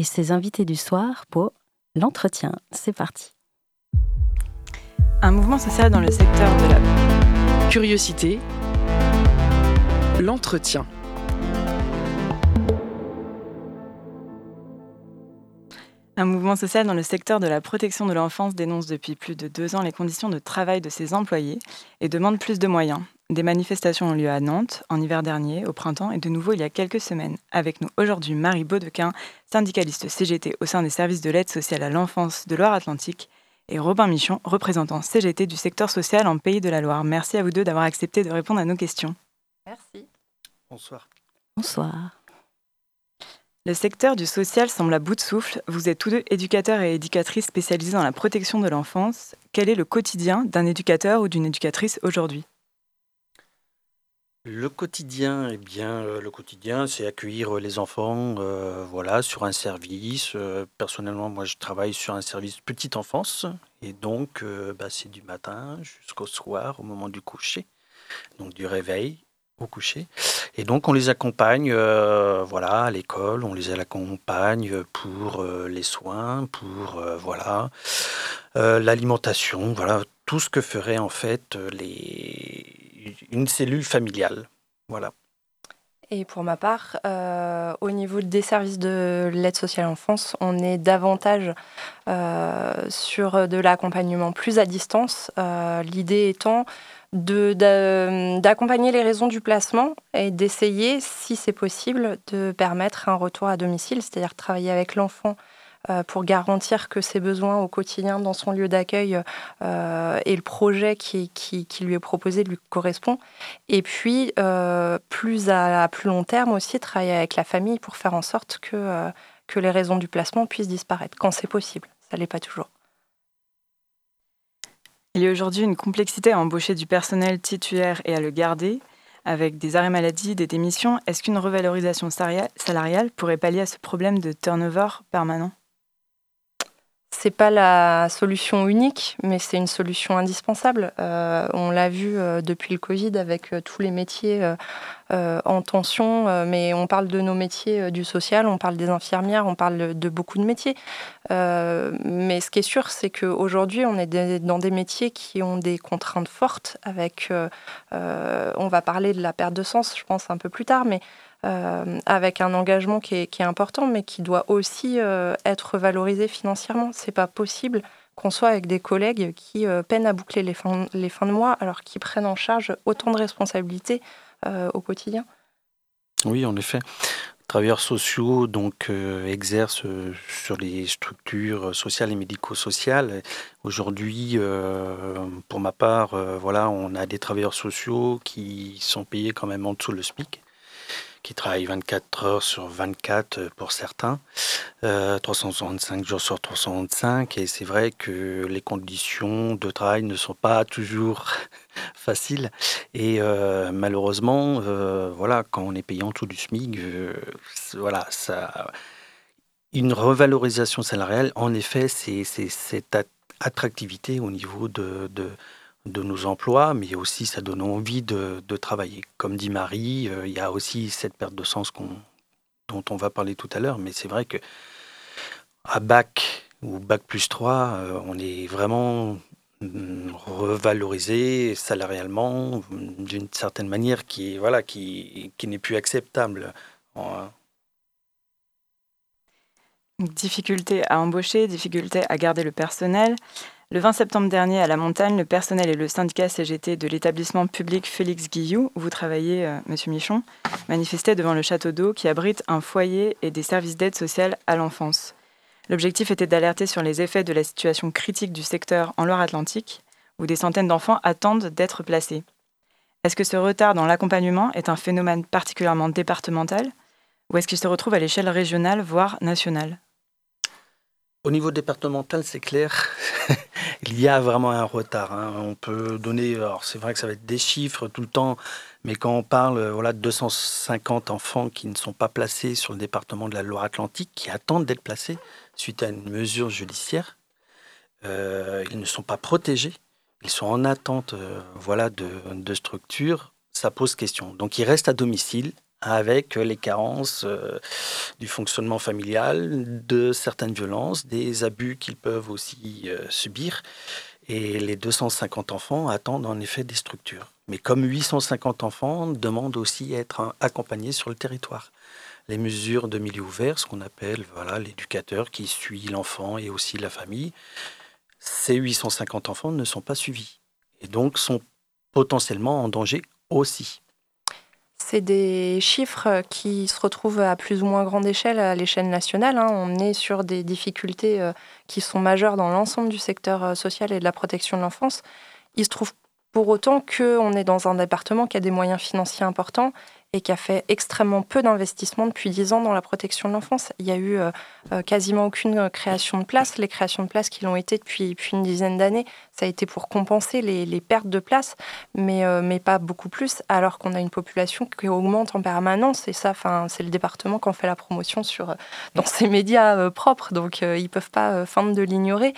Et ses invités du soir pour l'entretien. C'est parti. Un mouvement social dans le secteur de la curiosité, l'entretien. Un mouvement social dans le secteur de la protection de l'enfance dénonce depuis plus de deux ans les conditions de travail de ses employés et demande plus de moyens. Des manifestations ont lieu à Nantes en hiver dernier, au printemps et de nouveau il y a quelques semaines. Avec nous aujourd'hui Marie Baudequin, syndicaliste CGT au sein des services de l'aide sociale à l'enfance de Loire-Atlantique, et Robin Michon, représentant CGT du secteur social en Pays de la Loire. Merci à vous deux d'avoir accepté de répondre à nos questions. Merci. Bonsoir. Bonsoir. Le secteur du social semble à bout de souffle. Vous êtes tous deux éducateurs et éducatrices spécialisés dans la protection de l'enfance. Quel est le quotidien d'un éducateur ou d'une éducatrice aujourd'hui? Le quotidien, eh bien, euh, le quotidien, c'est accueillir les enfants, euh, voilà, sur un service. Euh, personnellement, moi, je travaille sur un service petite enfance, et donc, bah, c'est du matin jusqu'au soir, au moment du coucher, donc du réveil au coucher. Et donc on les accompagne euh, voilà, à l'école, on les accompagne pour euh, les soins, pour euh, voilà, l'alimentation, voilà, tout ce que ferait en fait les... une cellule familiale. Voilà. Et pour ma part, au niveau des services de l'aide sociale à l'enfance, on est davantage sur de l'accompagnement plus à distance. L'idée étant d'accompagner les raisons du placement et d'essayer, si c'est possible, de permettre un retour à domicile, c'est-à-dire travailler avec l'enfant euh, pour garantir que ses besoins au quotidien dans son lieu d'accueil euh, et le projet qui, lui est proposé lui correspond. Et puis, euh, plus à, plus long terme aussi, travailler avec la famille pour faire en sorte que, que les raisons du placement puissent disparaître, quand c'est possible. Ça l'est pas toujours. Il y a aujourd'hui une complexité à embaucher du personnel titulaire et à le garder, avec des arrêts maladie, des démissions. Est-ce qu'une revalorisation salariale pourrait pallier à ce problème de turnover permanent? C'est pas la solution unique, mais c'est une solution indispensable. Euh, on l'a vu euh, depuis le Covid avec euh, tous les métiers en tension, mais on parle de nos métiers du social, on parle des infirmières, on parle de beaucoup de métiers. mais ce qui est sûr, c'est qu'aujourd'hui, on est dans des métiers qui ont des contraintes fortes. Avec, on va parler de la perte de sens, je pense un peu plus tard, mais avec un engagement qui est, important, mais qui doit aussi euh, être valorisé financièrement. C'est pas possible qu'on soit avec des collègues qui euh, peinent à boucler les fins, les fins de mois, alors qu'ils prennent en charge autant de responsabilités au quotidien. Oui, en effet travailleurs sociaux donc exercent sur les structures sociales et médico-sociales. Aujourd'hui, pour ma part, voilà, on a des travailleurs sociaux qui sont payés quand même en dessous le SMIC qui travaillent 24 heures sur 24 pour certains, 365 jours sur 365. Et c'est vrai que les conditions de travail ne sont pas toujours [laughs] faciles. Et malheureusement, voilà, quand on est payé en dessous du SMIC, voilà, ça une revalorisation salariale, en effet, c'est cette attractivité au niveau de, nos emplois, mais aussi ça donne envie de, travailler. Comme dit Marie, euh, il y a aussi cette perte de sens dont on va parler tout à l'heure, mais c'est vrai que à bac ou bac plus 3, euh, on est vraiment mm, revalorisé salarialement d'une certaine manière qui, voilà, qui, qui n'est plus acceptable. Difficulté à embaucher, difficulté à garder le personnel. Le 20 septembre dernier, à la montagne, le personnel et le syndicat CGT de l'établissement public Félix Guillou, où vous travaillez, euh, Monsieur Michon, manifestaient devant le château d'eau qui abrite un foyer et des services d'aide sociale à l'enfance. L'objectif était d'alerter sur les effets de la situation critique du secteur en Loire-Atlantique, où des centaines d'enfants attendent d'être placés. Est-ce que ce retard dans l'accompagnement est un phénomène particulièrement départemental, ou est-ce qu'il se retrouve à l'échelle régionale, voire nationale? Au niveau départemental, c'est clair, [laughs] il y a vraiment un retard. Hein. On peut donner, alors c'est vrai que ça va être des chiffres tout le temps, mais quand on parle voilà, de 250 enfants qui ne sont pas placés sur le département de la Loire-Atlantique, qui attendent d'être placés suite à une mesure judiciaire, euh, ils ne sont pas protégés, ils sont en attente euh, voilà, de, de structures, ça pose question. Donc ils restent à domicile, avec les carences euh, du fonctionnement familial, de certaines violences, des abus qu'ils peuvent aussi euh, subir. Et les 250 enfants attendent en effet des structures. Mais comme 850 enfants demandent aussi à être accompagnés sur le territoire. Les mesures de milieu ouvert, ce qu'on appelle voilà l'éducateur qui suit l'enfant et aussi la famille, ces 850 enfants ne sont pas suivis et donc sont potentiellement en danger aussi. C'est des chiffres qui se retrouvent à plus ou moins grande échelle à l'échelle nationale. Hein. On est sur des difficultés euh, qui sont majeures dans l'ensemble du secteur euh, social et de la protection de l'enfance. Il se trouve pour autant qu'on est dans un département qui a des moyens financiers importants et qui a fait extrêmement peu d'investissements depuis 10 ans dans la protection de l'enfance. Il y a eu euh, euh, quasiment aucune euh, création de places. Les créations de places qui l'ont été depuis, une dizaine d'années, ça a été pour compenser les, pertes de places, mais, mais pas beaucoup plus, alors qu'on a une population qui augmente en permanence. Et ça, c'est le département qui en fait la promotion sur, dans ses médias propres, donc ils ne peuvent pas feindre de l'ignorer.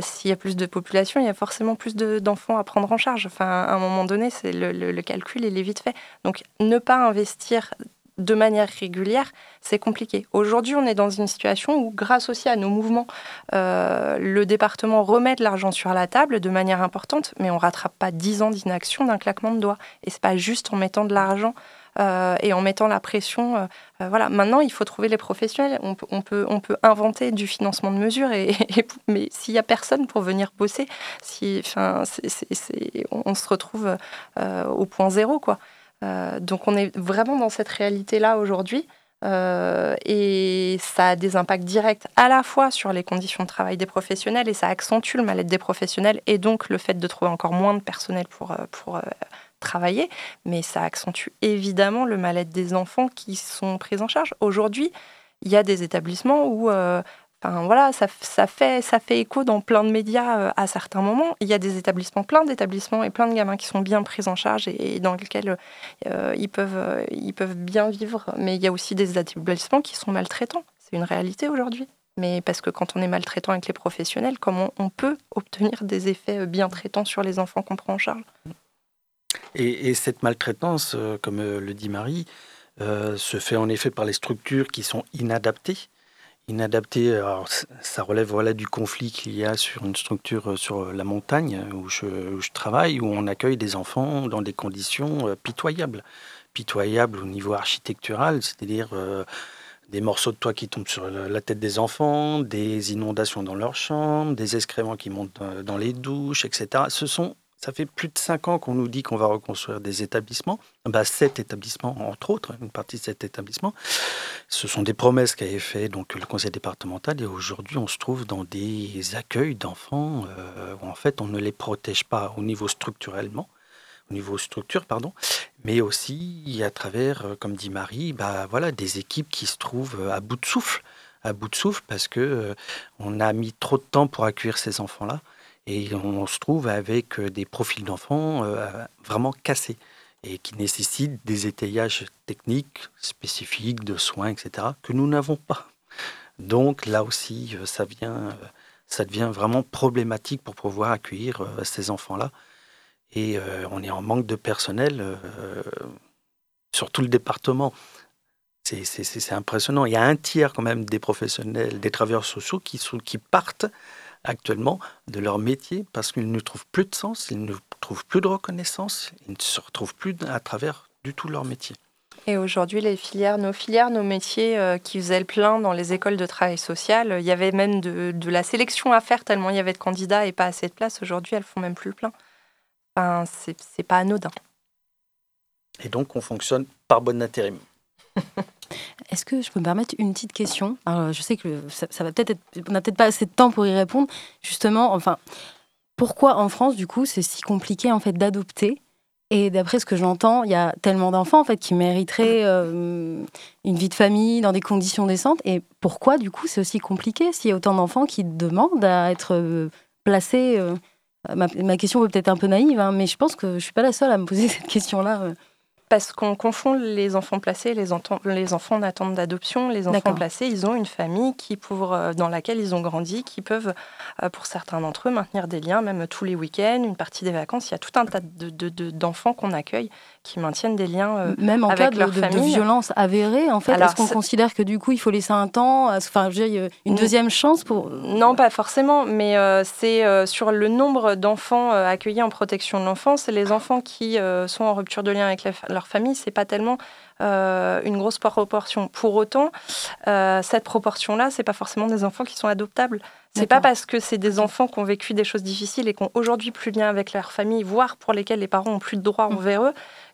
S'il y a plus de population, il y a forcément plus d'enfants à prendre en charge. Enfin, à un moment donné, c'est le, le, le calcul, il est vite fait. Donc, pas investir de manière régulière, c'est compliqué. Aujourd'hui, on est dans une situation où, grâce aussi à nos mouvements, euh, le département remet de l'argent sur la table de manière importante, mais on rattrape pas 10 ans d'inaction d'un claquement de doigts. Et c'est pas juste en mettant de l'argent euh, et en mettant la pression. Euh, voilà. Maintenant, il faut trouver les professionnels. On peut, on peut, on peut inventer du financement de mesure, et, [laughs] mais s'il y a personne pour venir bosser, si, on, se retrouve au point zéro, quoi. Euh, donc on est vraiment dans cette réalité-là aujourd'hui. Euh, et ça a des impacts directs à la fois sur les conditions de travail des professionnels et ça accentue le mal-être des professionnels et donc le fait de trouver encore moins de personnel pour, euh, pour travailler. Mais ça accentue évidemment le mal-être des enfants qui sont pris en charge. Aujourd'hui, il y a des établissements où voilà, ça, fait, ça fait écho dans plein de médias euh, à certains moments. Il y a des établissements, plein d'établissements et plein de gamins qui sont bien pris en charge et, dans lesquels euh, ils, peuvent, euh, ils peuvent bien vivre. Mais il y a aussi des établissements qui sont maltraitants. C'est une réalité aujourd'hui. Mais parce que quand on est maltraitant avec les professionnels, comment on peut obtenir des effets bien traitants sur les enfants qu'on prend en charge? Et, cette maltraitance, comme le dit Marie, se fait en effet par les structures qui sont inadaptées inadapté. Alors, ça relève voilà, du conflit qu'il y a sur une structure euh, sur la montagne où je, travaille, où on accueille des enfants dans des conditions euh, pitoyables. Pitoyables au niveau architectural, c'est-à-dire euh, des morceaux de toit qui tombent sur la tête des enfants, des inondations dans leurs chambres, des excréments qui montent dans les douches, etc. Ce sont ça fait plus de cinq ans qu'on nous dit qu'on va reconstruire des établissements. Bah, sept établissements, entre autres, une partie de cet établissement. Ce sont des promesses qu'avait fait donc le conseil départemental et aujourd'hui on se trouve dans des accueils d'enfants euh, où en fait on ne les protège pas au niveau structurellement, au niveau structure, pardon, mais aussi à travers, comme dit Marie, bah, voilà, des équipes qui se trouvent à bout de souffle, à bout de souffle parce que on a mis trop de temps pour accueillir ces enfants-là et on se trouve avec des profils d'enfants vraiment cassés et qui nécessitent des étayages techniques spécifiques de soins, etc., que nous n'avons pas. Donc là aussi, euh, ça, vient, euh, ça devient vraiment problématique pour pouvoir accueillir euh, ces enfants-là. Et on est en manque de personnel sur tout le département. C'est impressionnant. Il y a un tiers quand même des professionnels, des travailleurs sociaux qui partent actuellement de leur métier parce qu'ils ne trouvent plus de sens, ils ne trouvent plus de reconnaissance, ils ne se retrouvent plus à travers du tout leur métier. Et aujourd'hui, les filières, nos filières, nos métiers euh, qui faisaient le plein dans les écoles de travail social, il y avait même de, la sélection à faire tellement il y avait de candidats et pas assez de place. Aujourd'hui, elles font même plus le plein. Enfin, c'est pas anodin. Et donc, on fonctionne par bonne intérim. [laughs] Est-ce que je peux me permettre une petite question? Je sais que ça, va peut-être on n'a peut-être pas assez de temps pour y répondre. Justement, enfin, pourquoi en France, du coup, c'est si compliqué en fait d'adopter? Et d'après ce que j'entends, il y a tellement d'enfants en fait qui mériteraient euh, une vie de famille dans des conditions décentes. Et pourquoi du coup c'est aussi compliqué s'il y a autant d'enfants qui demandent à être euh, placés euh, ma, question peut être un peu naïve, hein, mais je pense que je suis pas la seule à me poser [laughs] cette question-là parce qu'on confond les enfants placés, les, les enfants en attente d'adoption. Les enfants placés, ils ont une famille qui pour, euh, dans laquelle ils ont grandi, qui peuvent, euh, pour certains d'entre eux, maintenir des liens, même tous les week-ends, une partie des vacances. Il y a tout un tas d'enfants de, qu'on accueille qui maintiennent des liens euh, même en avec cas de, de, violence avérée en fait est-ce qu'on considère que du coup il faut laisser un temps enfin une deuxième chance pour non pas forcément mais c'est sur le nombre d'enfants accueillis en protection de l'enfance les enfants qui sont en rupture de lien avec leur famille, c'est pas tellement euh, une grosse proportion. Pour autant, euh, cette proportion-là, c'est pas forcément des enfants qui sont adoptables. C'est pas parce que c'est des enfants qui ont vécu des choses difficiles et qui ont aujourd'hui plus de lien avec leur famille, voire pour lesquels les parents ont plus de droits mm. envers eux,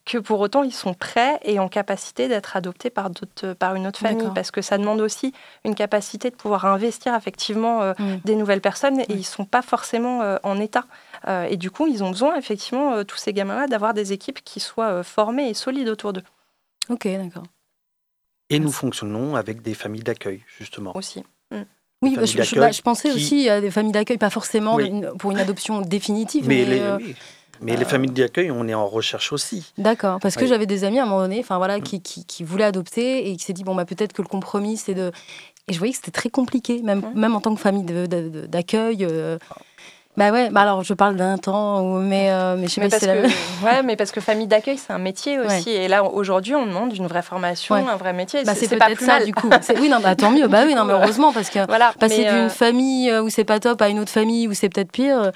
que pour autant ils sont prêts et en capacité d'être adoptés par, par une autre famille. Parce que ça demande aussi une capacité de pouvoir investir effectivement euh, mm. des nouvelles personnes et ils sont pas forcément en état. et du coup, ils ont besoin effectivement, tous ces gamins-là, d'avoir des équipes qui soient formées et solides autour d'eux. Ok, d'accord. Et nous fonctionnons avec des familles d'accueil, justement. Aussi. Mm. Oui, bah, bah, je, pensais aussi à des familles d'accueil, pas forcément pour une adoption définitive. Mais, les, euh, mais les euh, familles d'accueil, on est en recherche aussi. D'accord, parce que j'avais des amis à un moment donné, enfin voilà, mm. qui, qui, voulaient adopter et qui s'est dit bon bah peut-être que le compromis c'est de et je voyais que c'était très compliqué, même, même en tant que famille d'accueil. Euh, bah ouais, bah alors je parle d'un temps, mais, euh, mais je sais pas si c'est la [laughs] Ouais, mais parce que famille d'accueil, c'est un métier aussi. Et là, aujourd'hui, on demande une vraie formation, un vrai métier. Bah, c'est pas plus ça, du coup. Oui, non, bah, tant mieux. Bah oui, non, mais [laughs] heureusement, parce que voilà, passer d'une euh, famille où c'est pas top à une autre famille où c'est peut-être pire,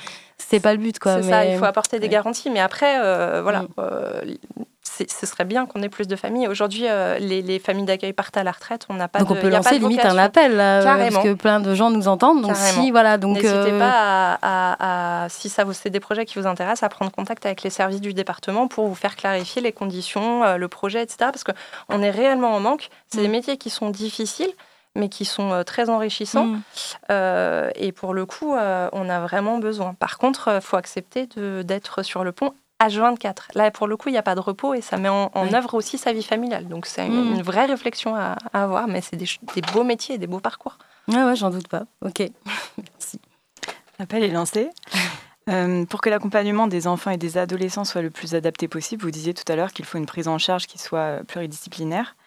c'est pas le but, quoi. C'est ça, il faut apporter des garanties. Mais après, euh, voilà, mm ce serait bien qu'on ait plus de familles. Aujourd'hui, euh, les, familles d'accueil partent à la retraite. On n'a pas donc on peut lancer limite un appel parce que plein de gens nous entendent. Donc si voilà, donc n'hésitez euh, pas à, si ça vous c'est des projets qui vous intéressent, à prendre contact avec les services du département pour vous faire clarifier les conditions, euh, le projet, etc. Parce que on est réellement en manque. C'est des mm. métiers qui sont difficiles mais qui sont très enrichissants. Mm. et pour le coup, on a vraiment besoin. Par contre, il faut accepter d'être sur le pont H24. Là, pour le coup, il n'y a pas de repos et ça met en, œuvre aussi sa vie familiale. Donc, c'est une, mmh. vraie réflexion à, avoir, mais c'est des, beaux métiers et des beaux parcours. Ouais, ouais, j'en doute pas. Ok, [laughs] merci. L'appel est lancé. [laughs] Euh, pour que l'accompagnement des enfants et des adolescents soit le plus adapté possible, vous disiez tout à l'heure qu'il faut une prise en charge qui soit pluridisciplinaire, euh,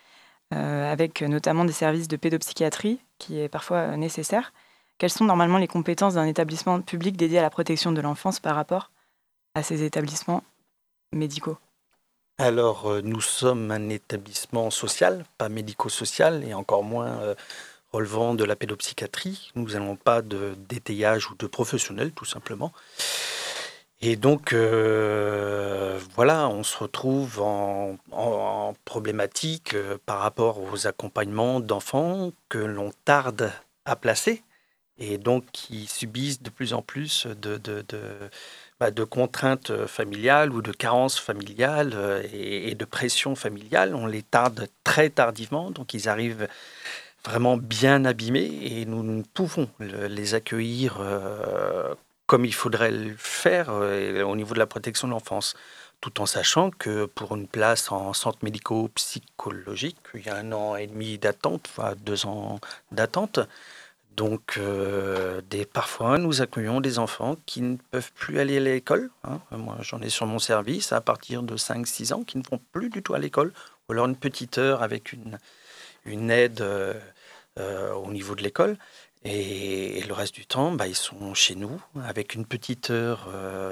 avec notamment des services de pédopsychiatrie, qui est parfois nécessaire. Quelles sont normalement les compétences d'un établissement public dédié à la protection de l'enfance par rapport à ces établissements médicaux? Alors, euh, nous sommes un établissement social, pas médico-social, et encore moins euh, relevant de la pédopsychiatrie. Nous n'avons pas d'étayage ou de professionnels, tout simplement. Et donc, euh, voilà, on se retrouve en, problématique par rapport aux accompagnements d'enfants que l'on tarde à placer et donc qui subissent de plus en plus de, bah, contraintes euh, familiales ou de carences familiales euh, et, de pression familiale. On les tarde très tardivement, donc ils arrivent vraiment bien abîmés et nous ne pouvons les accueillir euh, comme il faudrait le faire au niveau de la protection de l'enfance. tout en sachant que pour une place en centre médico-psychologique, il y a un an et demi d'attente, enfin deux ans d'attente. Donc, euh, parfois, nous accueillons des enfants qui ne peuvent plus aller à l'école. Hein. Moi, j'en ai sur mon service à partir de 5-6 ans qui ne vont plus du tout à l'école. Ou alors une petite heure avec une, aide euh, euh, au niveau de l'école. Et, le reste du temps, bah, ils sont chez nous avec une petite heure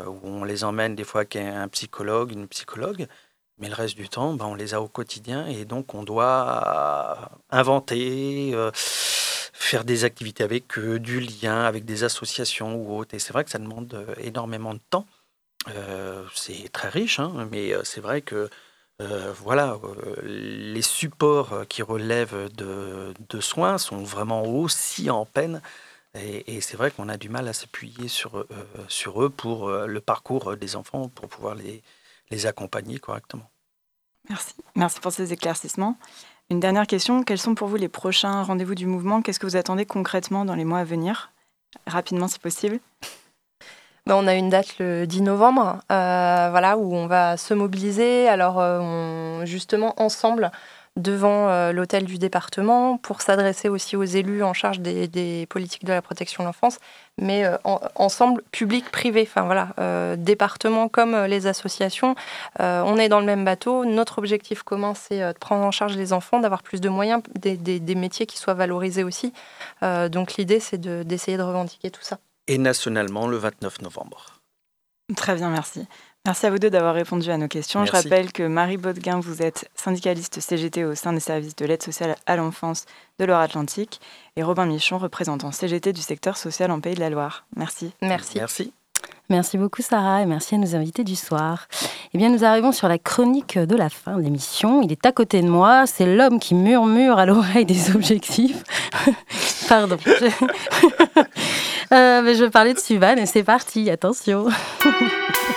où on les emmène des fois avec un psychologue, une psychologue. Mais le reste du temps, bah, on les a au quotidien et donc on doit inventer faire des activités avec eux, du lien avec des associations ou autres. Et c'est vrai que ça demande euh, énormément de temps. Euh, c'est très riche, hein, mais euh, c'est vrai que voilà, les supports qui relèvent de, soins sont vraiment aussi en peine. Et, c'est vrai qu'on a du mal à s'appuyer sur, sur eux pour le parcours des enfants, pour pouvoir les, les accompagner correctement. Merci. Merci pour ces éclaircissements. Une dernière question, quels sont pour vous les prochains rendez-vous du mouvement? Qu'est-ce que vous attendez concrètement dans les mois à venir? Rapidement si possible. Ben, on a une date le 10 novembre, euh, voilà, où on va se mobiliser. Alors, euh, justement, ensemble, devant euh, l'hôtel du département pour s'adresser aussi aux élus en charge des, politiques de la protection de l'enfance, mais ensemble, public, privé, enfin voilà, département comme les associations, on est dans le même bateau. Notre objectif commun, c'est de prendre en charge les enfants, d'avoir plus de moyens, des, métiers qui soient valorisés aussi. donc l'idée, c'est d'essayer de revendiquer tout ça. Et nationalement le 29 novembre. Très bien, merci. Merci à vous deux d'avoir répondu à nos questions. Je rappelle que Marie Baudeguin, vous êtes syndicaliste CGT au sein des services de l'aide sociale à l'enfance de Loire-Atlantique et Robin Michon, représentant CGT du secteur social en Pays de la Loire. Merci. Merci. Merci. Merci beaucoup Sarah et merci à nos invités du soir. Eh bien nous arrivons sur la chronique de la fin de l'émission. Il est à côté de moi, c'est l'homme qui murmure à l'oreille des [laughs] objectifs. [laughs] Pardon. Je... [laughs] Euh, mais je vais parler de Suvan et c'est parti, attention.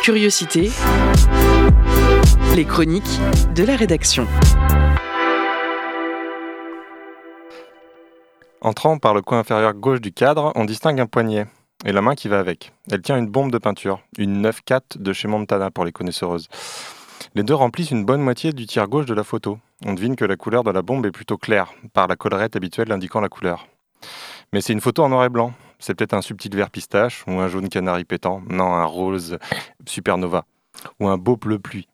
Curiosité. Les chroniques de la rédaction. Entrant par le coin inférieur gauche du cadre, on distingue un poignet et la main qui va avec. Elle tient une bombe de peinture, une 9-4 de chez Montana pour les connaisseuses. Les deux remplissent une bonne moitié du tiers gauche de la photo. On devine que la couleur de la bombe est plutôt claire, par la collerette habituelle indiquant la couleur. Mais c'est une photo en noir et blanc, c'est peut-être un subtil vert pistache ou un jaune canari pétant. Non, un rose supernova ou un beau bleu pluie.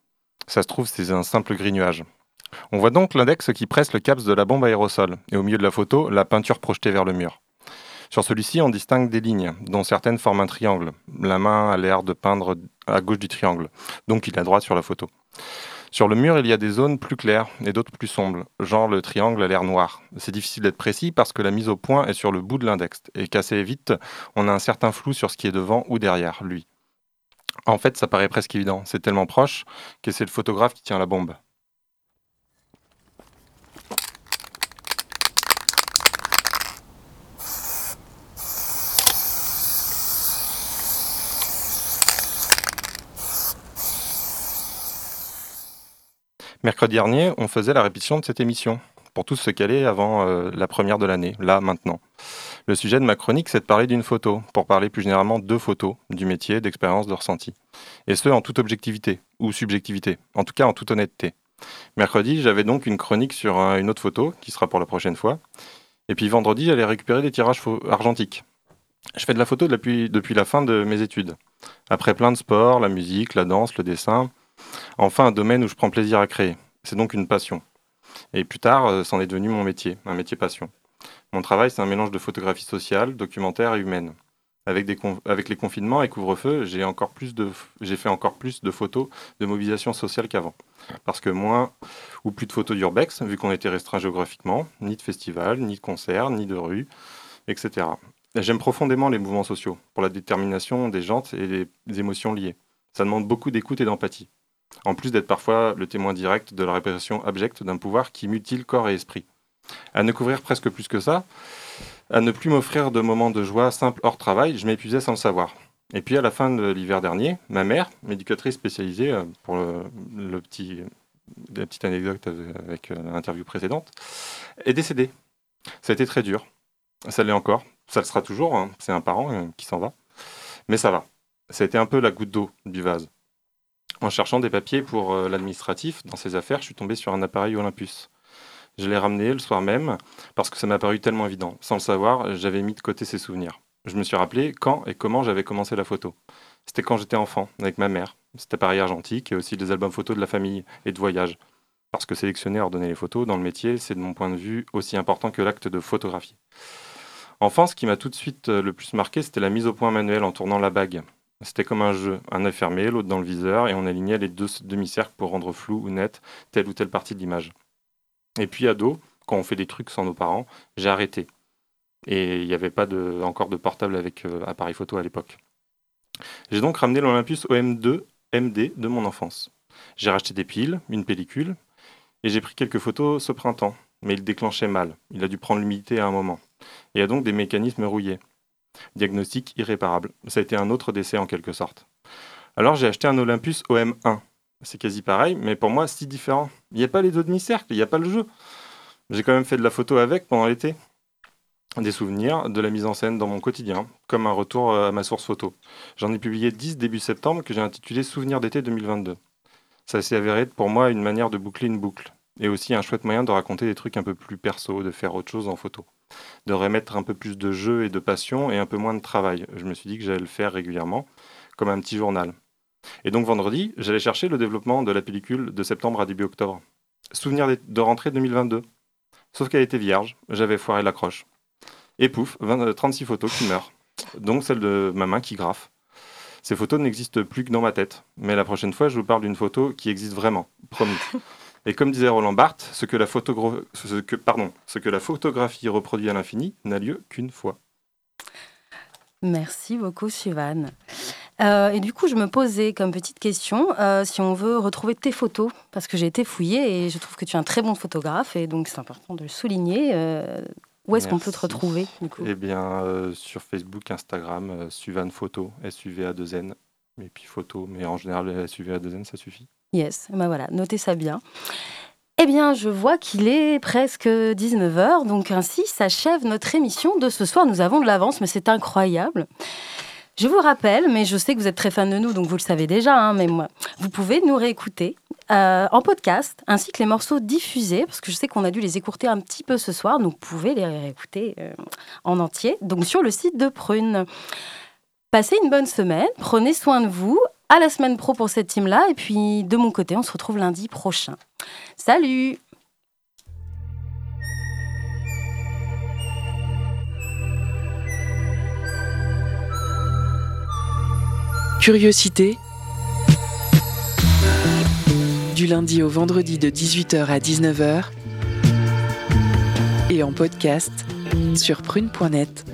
Ça se trouve, c'est un simple gris nuage. On voit donc l'index qui presse le caps de la bombe aérosol et au milieu de la photo, la peinture projetée vers le mur. Sur celui-ci, on distingue des lignes, dont certaines forment un triangle. La main a l'air de peindre à gauche du triangle, donc il est à droite sur la photo. Sur le mur, il y a des zones plus claires et d'autres plus sombres, genre le triangle a l'air noir. C'est difficile d'être précis parce que la mise au point est sur le bout de l'index et qu'assez vite, on a un certain flou sur ce qui est devant ou derrière lui. En fait, ça paraît presque évident, c'est tellement proche que c'est le photographe qui tient la bombe. Mercredi dernier, on faisait la répétition de cette émission, pour tous se caler avant euh, la première de l'année, là, maintenant. Le sujet de ma chronique, c'est de parler d'une photo, pour parler plus généralement de photos, du métier, d'expérience, de ressenti. Et ce, en toute objectivité, ou subjectivité, en tout cas en toute honnêteté. Mercredi, j'avais donc une chronique sur une autre photo, qui sera pour la prochaine fois. Et puis vendredi, j'allais récupérer des tirages argentiques. Je fais de la photo depuis, depuis la fin de mes études. Après plein de sports, la musique, la danse, le dessin, Enfin, un domaine où je prends plaisir à créer. C'est donc une passion. Et plus tard, euh, c'en est devenu mon métier, un métier passion. Mon travail, c'est un mélange de photographie sociale, documentaire et humaine. Avec, les confinements et couvre-feu, j'ai fait encore plus de photos de mobilisation sociale qu'avant. Parce que moins ou plus de photos d'urbex, vu qu'on était restreint géographiquement, ni de festivals, ni de concerts, ni de rues, etc. J'aime profondément les mouvements sociaux, pour la détermination des gens et les émotions liées. Ça demande beaucoup d'écoute et d'empathie. En plus d'être parfois le témoin direct de la répression abjecte d'un pouvoir qui mutile corps et esprit. À ne couvrir presque plus que ça, à ne plus m'offrir de moments de joie simples hors travail, je m'épuisais sans le savoir. Et puis à la fin de l'hiver dernier, ma mère, médicatrice spécialisée euh, pour le, petit, la petite anecdote avec euh, l'interview précédente, est décédée. Ça a été très dur. Ça l'est encore. Ça le sera toujours. Hein. C'est un parent euh, qui s'en va. Mais ça va ça a été un peu la goutte d'eau du vase. En cherchant des papiers pour euh, l'administratif, dans ses affaires, je suis tombé sur un appareil Olympus. Je l'ai ramené le soir même parce que ça m'a paru tellement évident. Sans le savoir, j'avais mis de côté ces souvenirs. Je me suis rappelé quand et comment j'avais commencé la photo. C'était quand j'étais enfant, avec ma mère. Cet appareil argentique et aussi des albums photos de la famille et de voyage. Parce que sélectionner ordonner les photos dans le métier, c'est de mon point de vue aussi important que l'acte de photographie. Enfant, ce qui m'a tout de suite euh, le plus marqué, c'était la mise au point manuelle en tournant la bague. C'était comme un jeu, un œil fermé, l'autre dans le viseur, et on alignait les deux demi-cercles pour rendre flou ou net telle ou telle partie de l'image. Et puis ado, quand on fait des trucs sans nos parents, j'ai arrêté. Et il n'y avait pas encore de portable avec euh, appareil photo à l'époque. J'ai donc ramené l'Olympus OM2 MD de mon enfance. J'ai racheté des piles, une pellicule, et j'ai pris quelques photos ce printemps. Mais il déclenchait mal. Il a dû prendre l'humidité à un moment. Il y a donc des mécanismes rouillés. Diagnostic irréparable. Ça a été un autre décès en quelque sorte. Alors j'ai acheté un Olympus OM1. C'est quasi pareil, mais pour moi, si différent. Il n'y a pas les deux demi-cercles, il n'y a pas le jeu. J'ai quand même fait de la photo avec pendant l'été. Des souvenirs, de la mise en scène dans mon quotidien, comme un retour à ma source photo. J'en ai publié 10 début septembre que j'ai intitulé Souvenirs d'été 2022. Ça s'est avéré pour moi une manière de boucler une boucle, et aussi un chouette moyen de raconter des trucs un peu plus perso, de faire autre chose en photo de remettre un peu plus de jeu et de passion et un peu moins de travail. Je me suis dit que j'allais le faire régulièrement, comme un petit journal. Et donc vendredi, j'allais chercher le développement de la pellicule de septembre à début octobre. Souvenir de rentrée 2022. Sauf qu'elle était vierge, j'avais foiré l'accroche. Et pouf, 36 photos qui meurent. Donc celle de ma main qui graffe. Ces photos n'existent plus que dans ma tête. Mais la prochaine fois, je vous parle d'une photo qui existe vraiment, promis. Et comme disait Roland Barthes, ce que la, ce que, pardon, ce que la photographie reproduit à l'infini n'a lieu qu'une fois. Merci beaucoup, Sivan. Euh, et du coup, je me posais comme petite question euh, si on veut retrouver tes photos, parce que j'ai été fouillée et je trouve que tu es un très bon photographe, et donc c'est important de le souligner. Euh, où est-ce qu'on peut te retrouver du coup? Eh bien, sur Facebook, Instagram, Suvan Photo, S-U-V-A-2-N, et puis photo, mais en général, S-U-V-A-2-N, ça suffit. Yes, ben voilà, notez ça bien. Eh bien, je vois qu'il est presque 19h, donc ainsi s'achève notre émission de ce soir. Nous avons de l'avance, mais c'est incroyable. Je vous rappelle, mais je sais que vous êtes très fan de nous, donc vous le savez déjà, hein, mais moi, vous pouvez nous réécouter euh, en podcast, ainsi que les morceaux diffusés, parce que je sais qu'on a dû les écouter un petit peu ce soir, donc vous pouvez les réécouter euh, en entier, donc sur le site de Prune. Passez une bonne semaine, prenez soin de vous, à la semaine pro pour cette team-là. Et puis, de mon côté, on se retrouve lundi prochain. Salut Curiosité. Du lundi au vendredi de 18h à 19h. Et en podcast sur prune.net.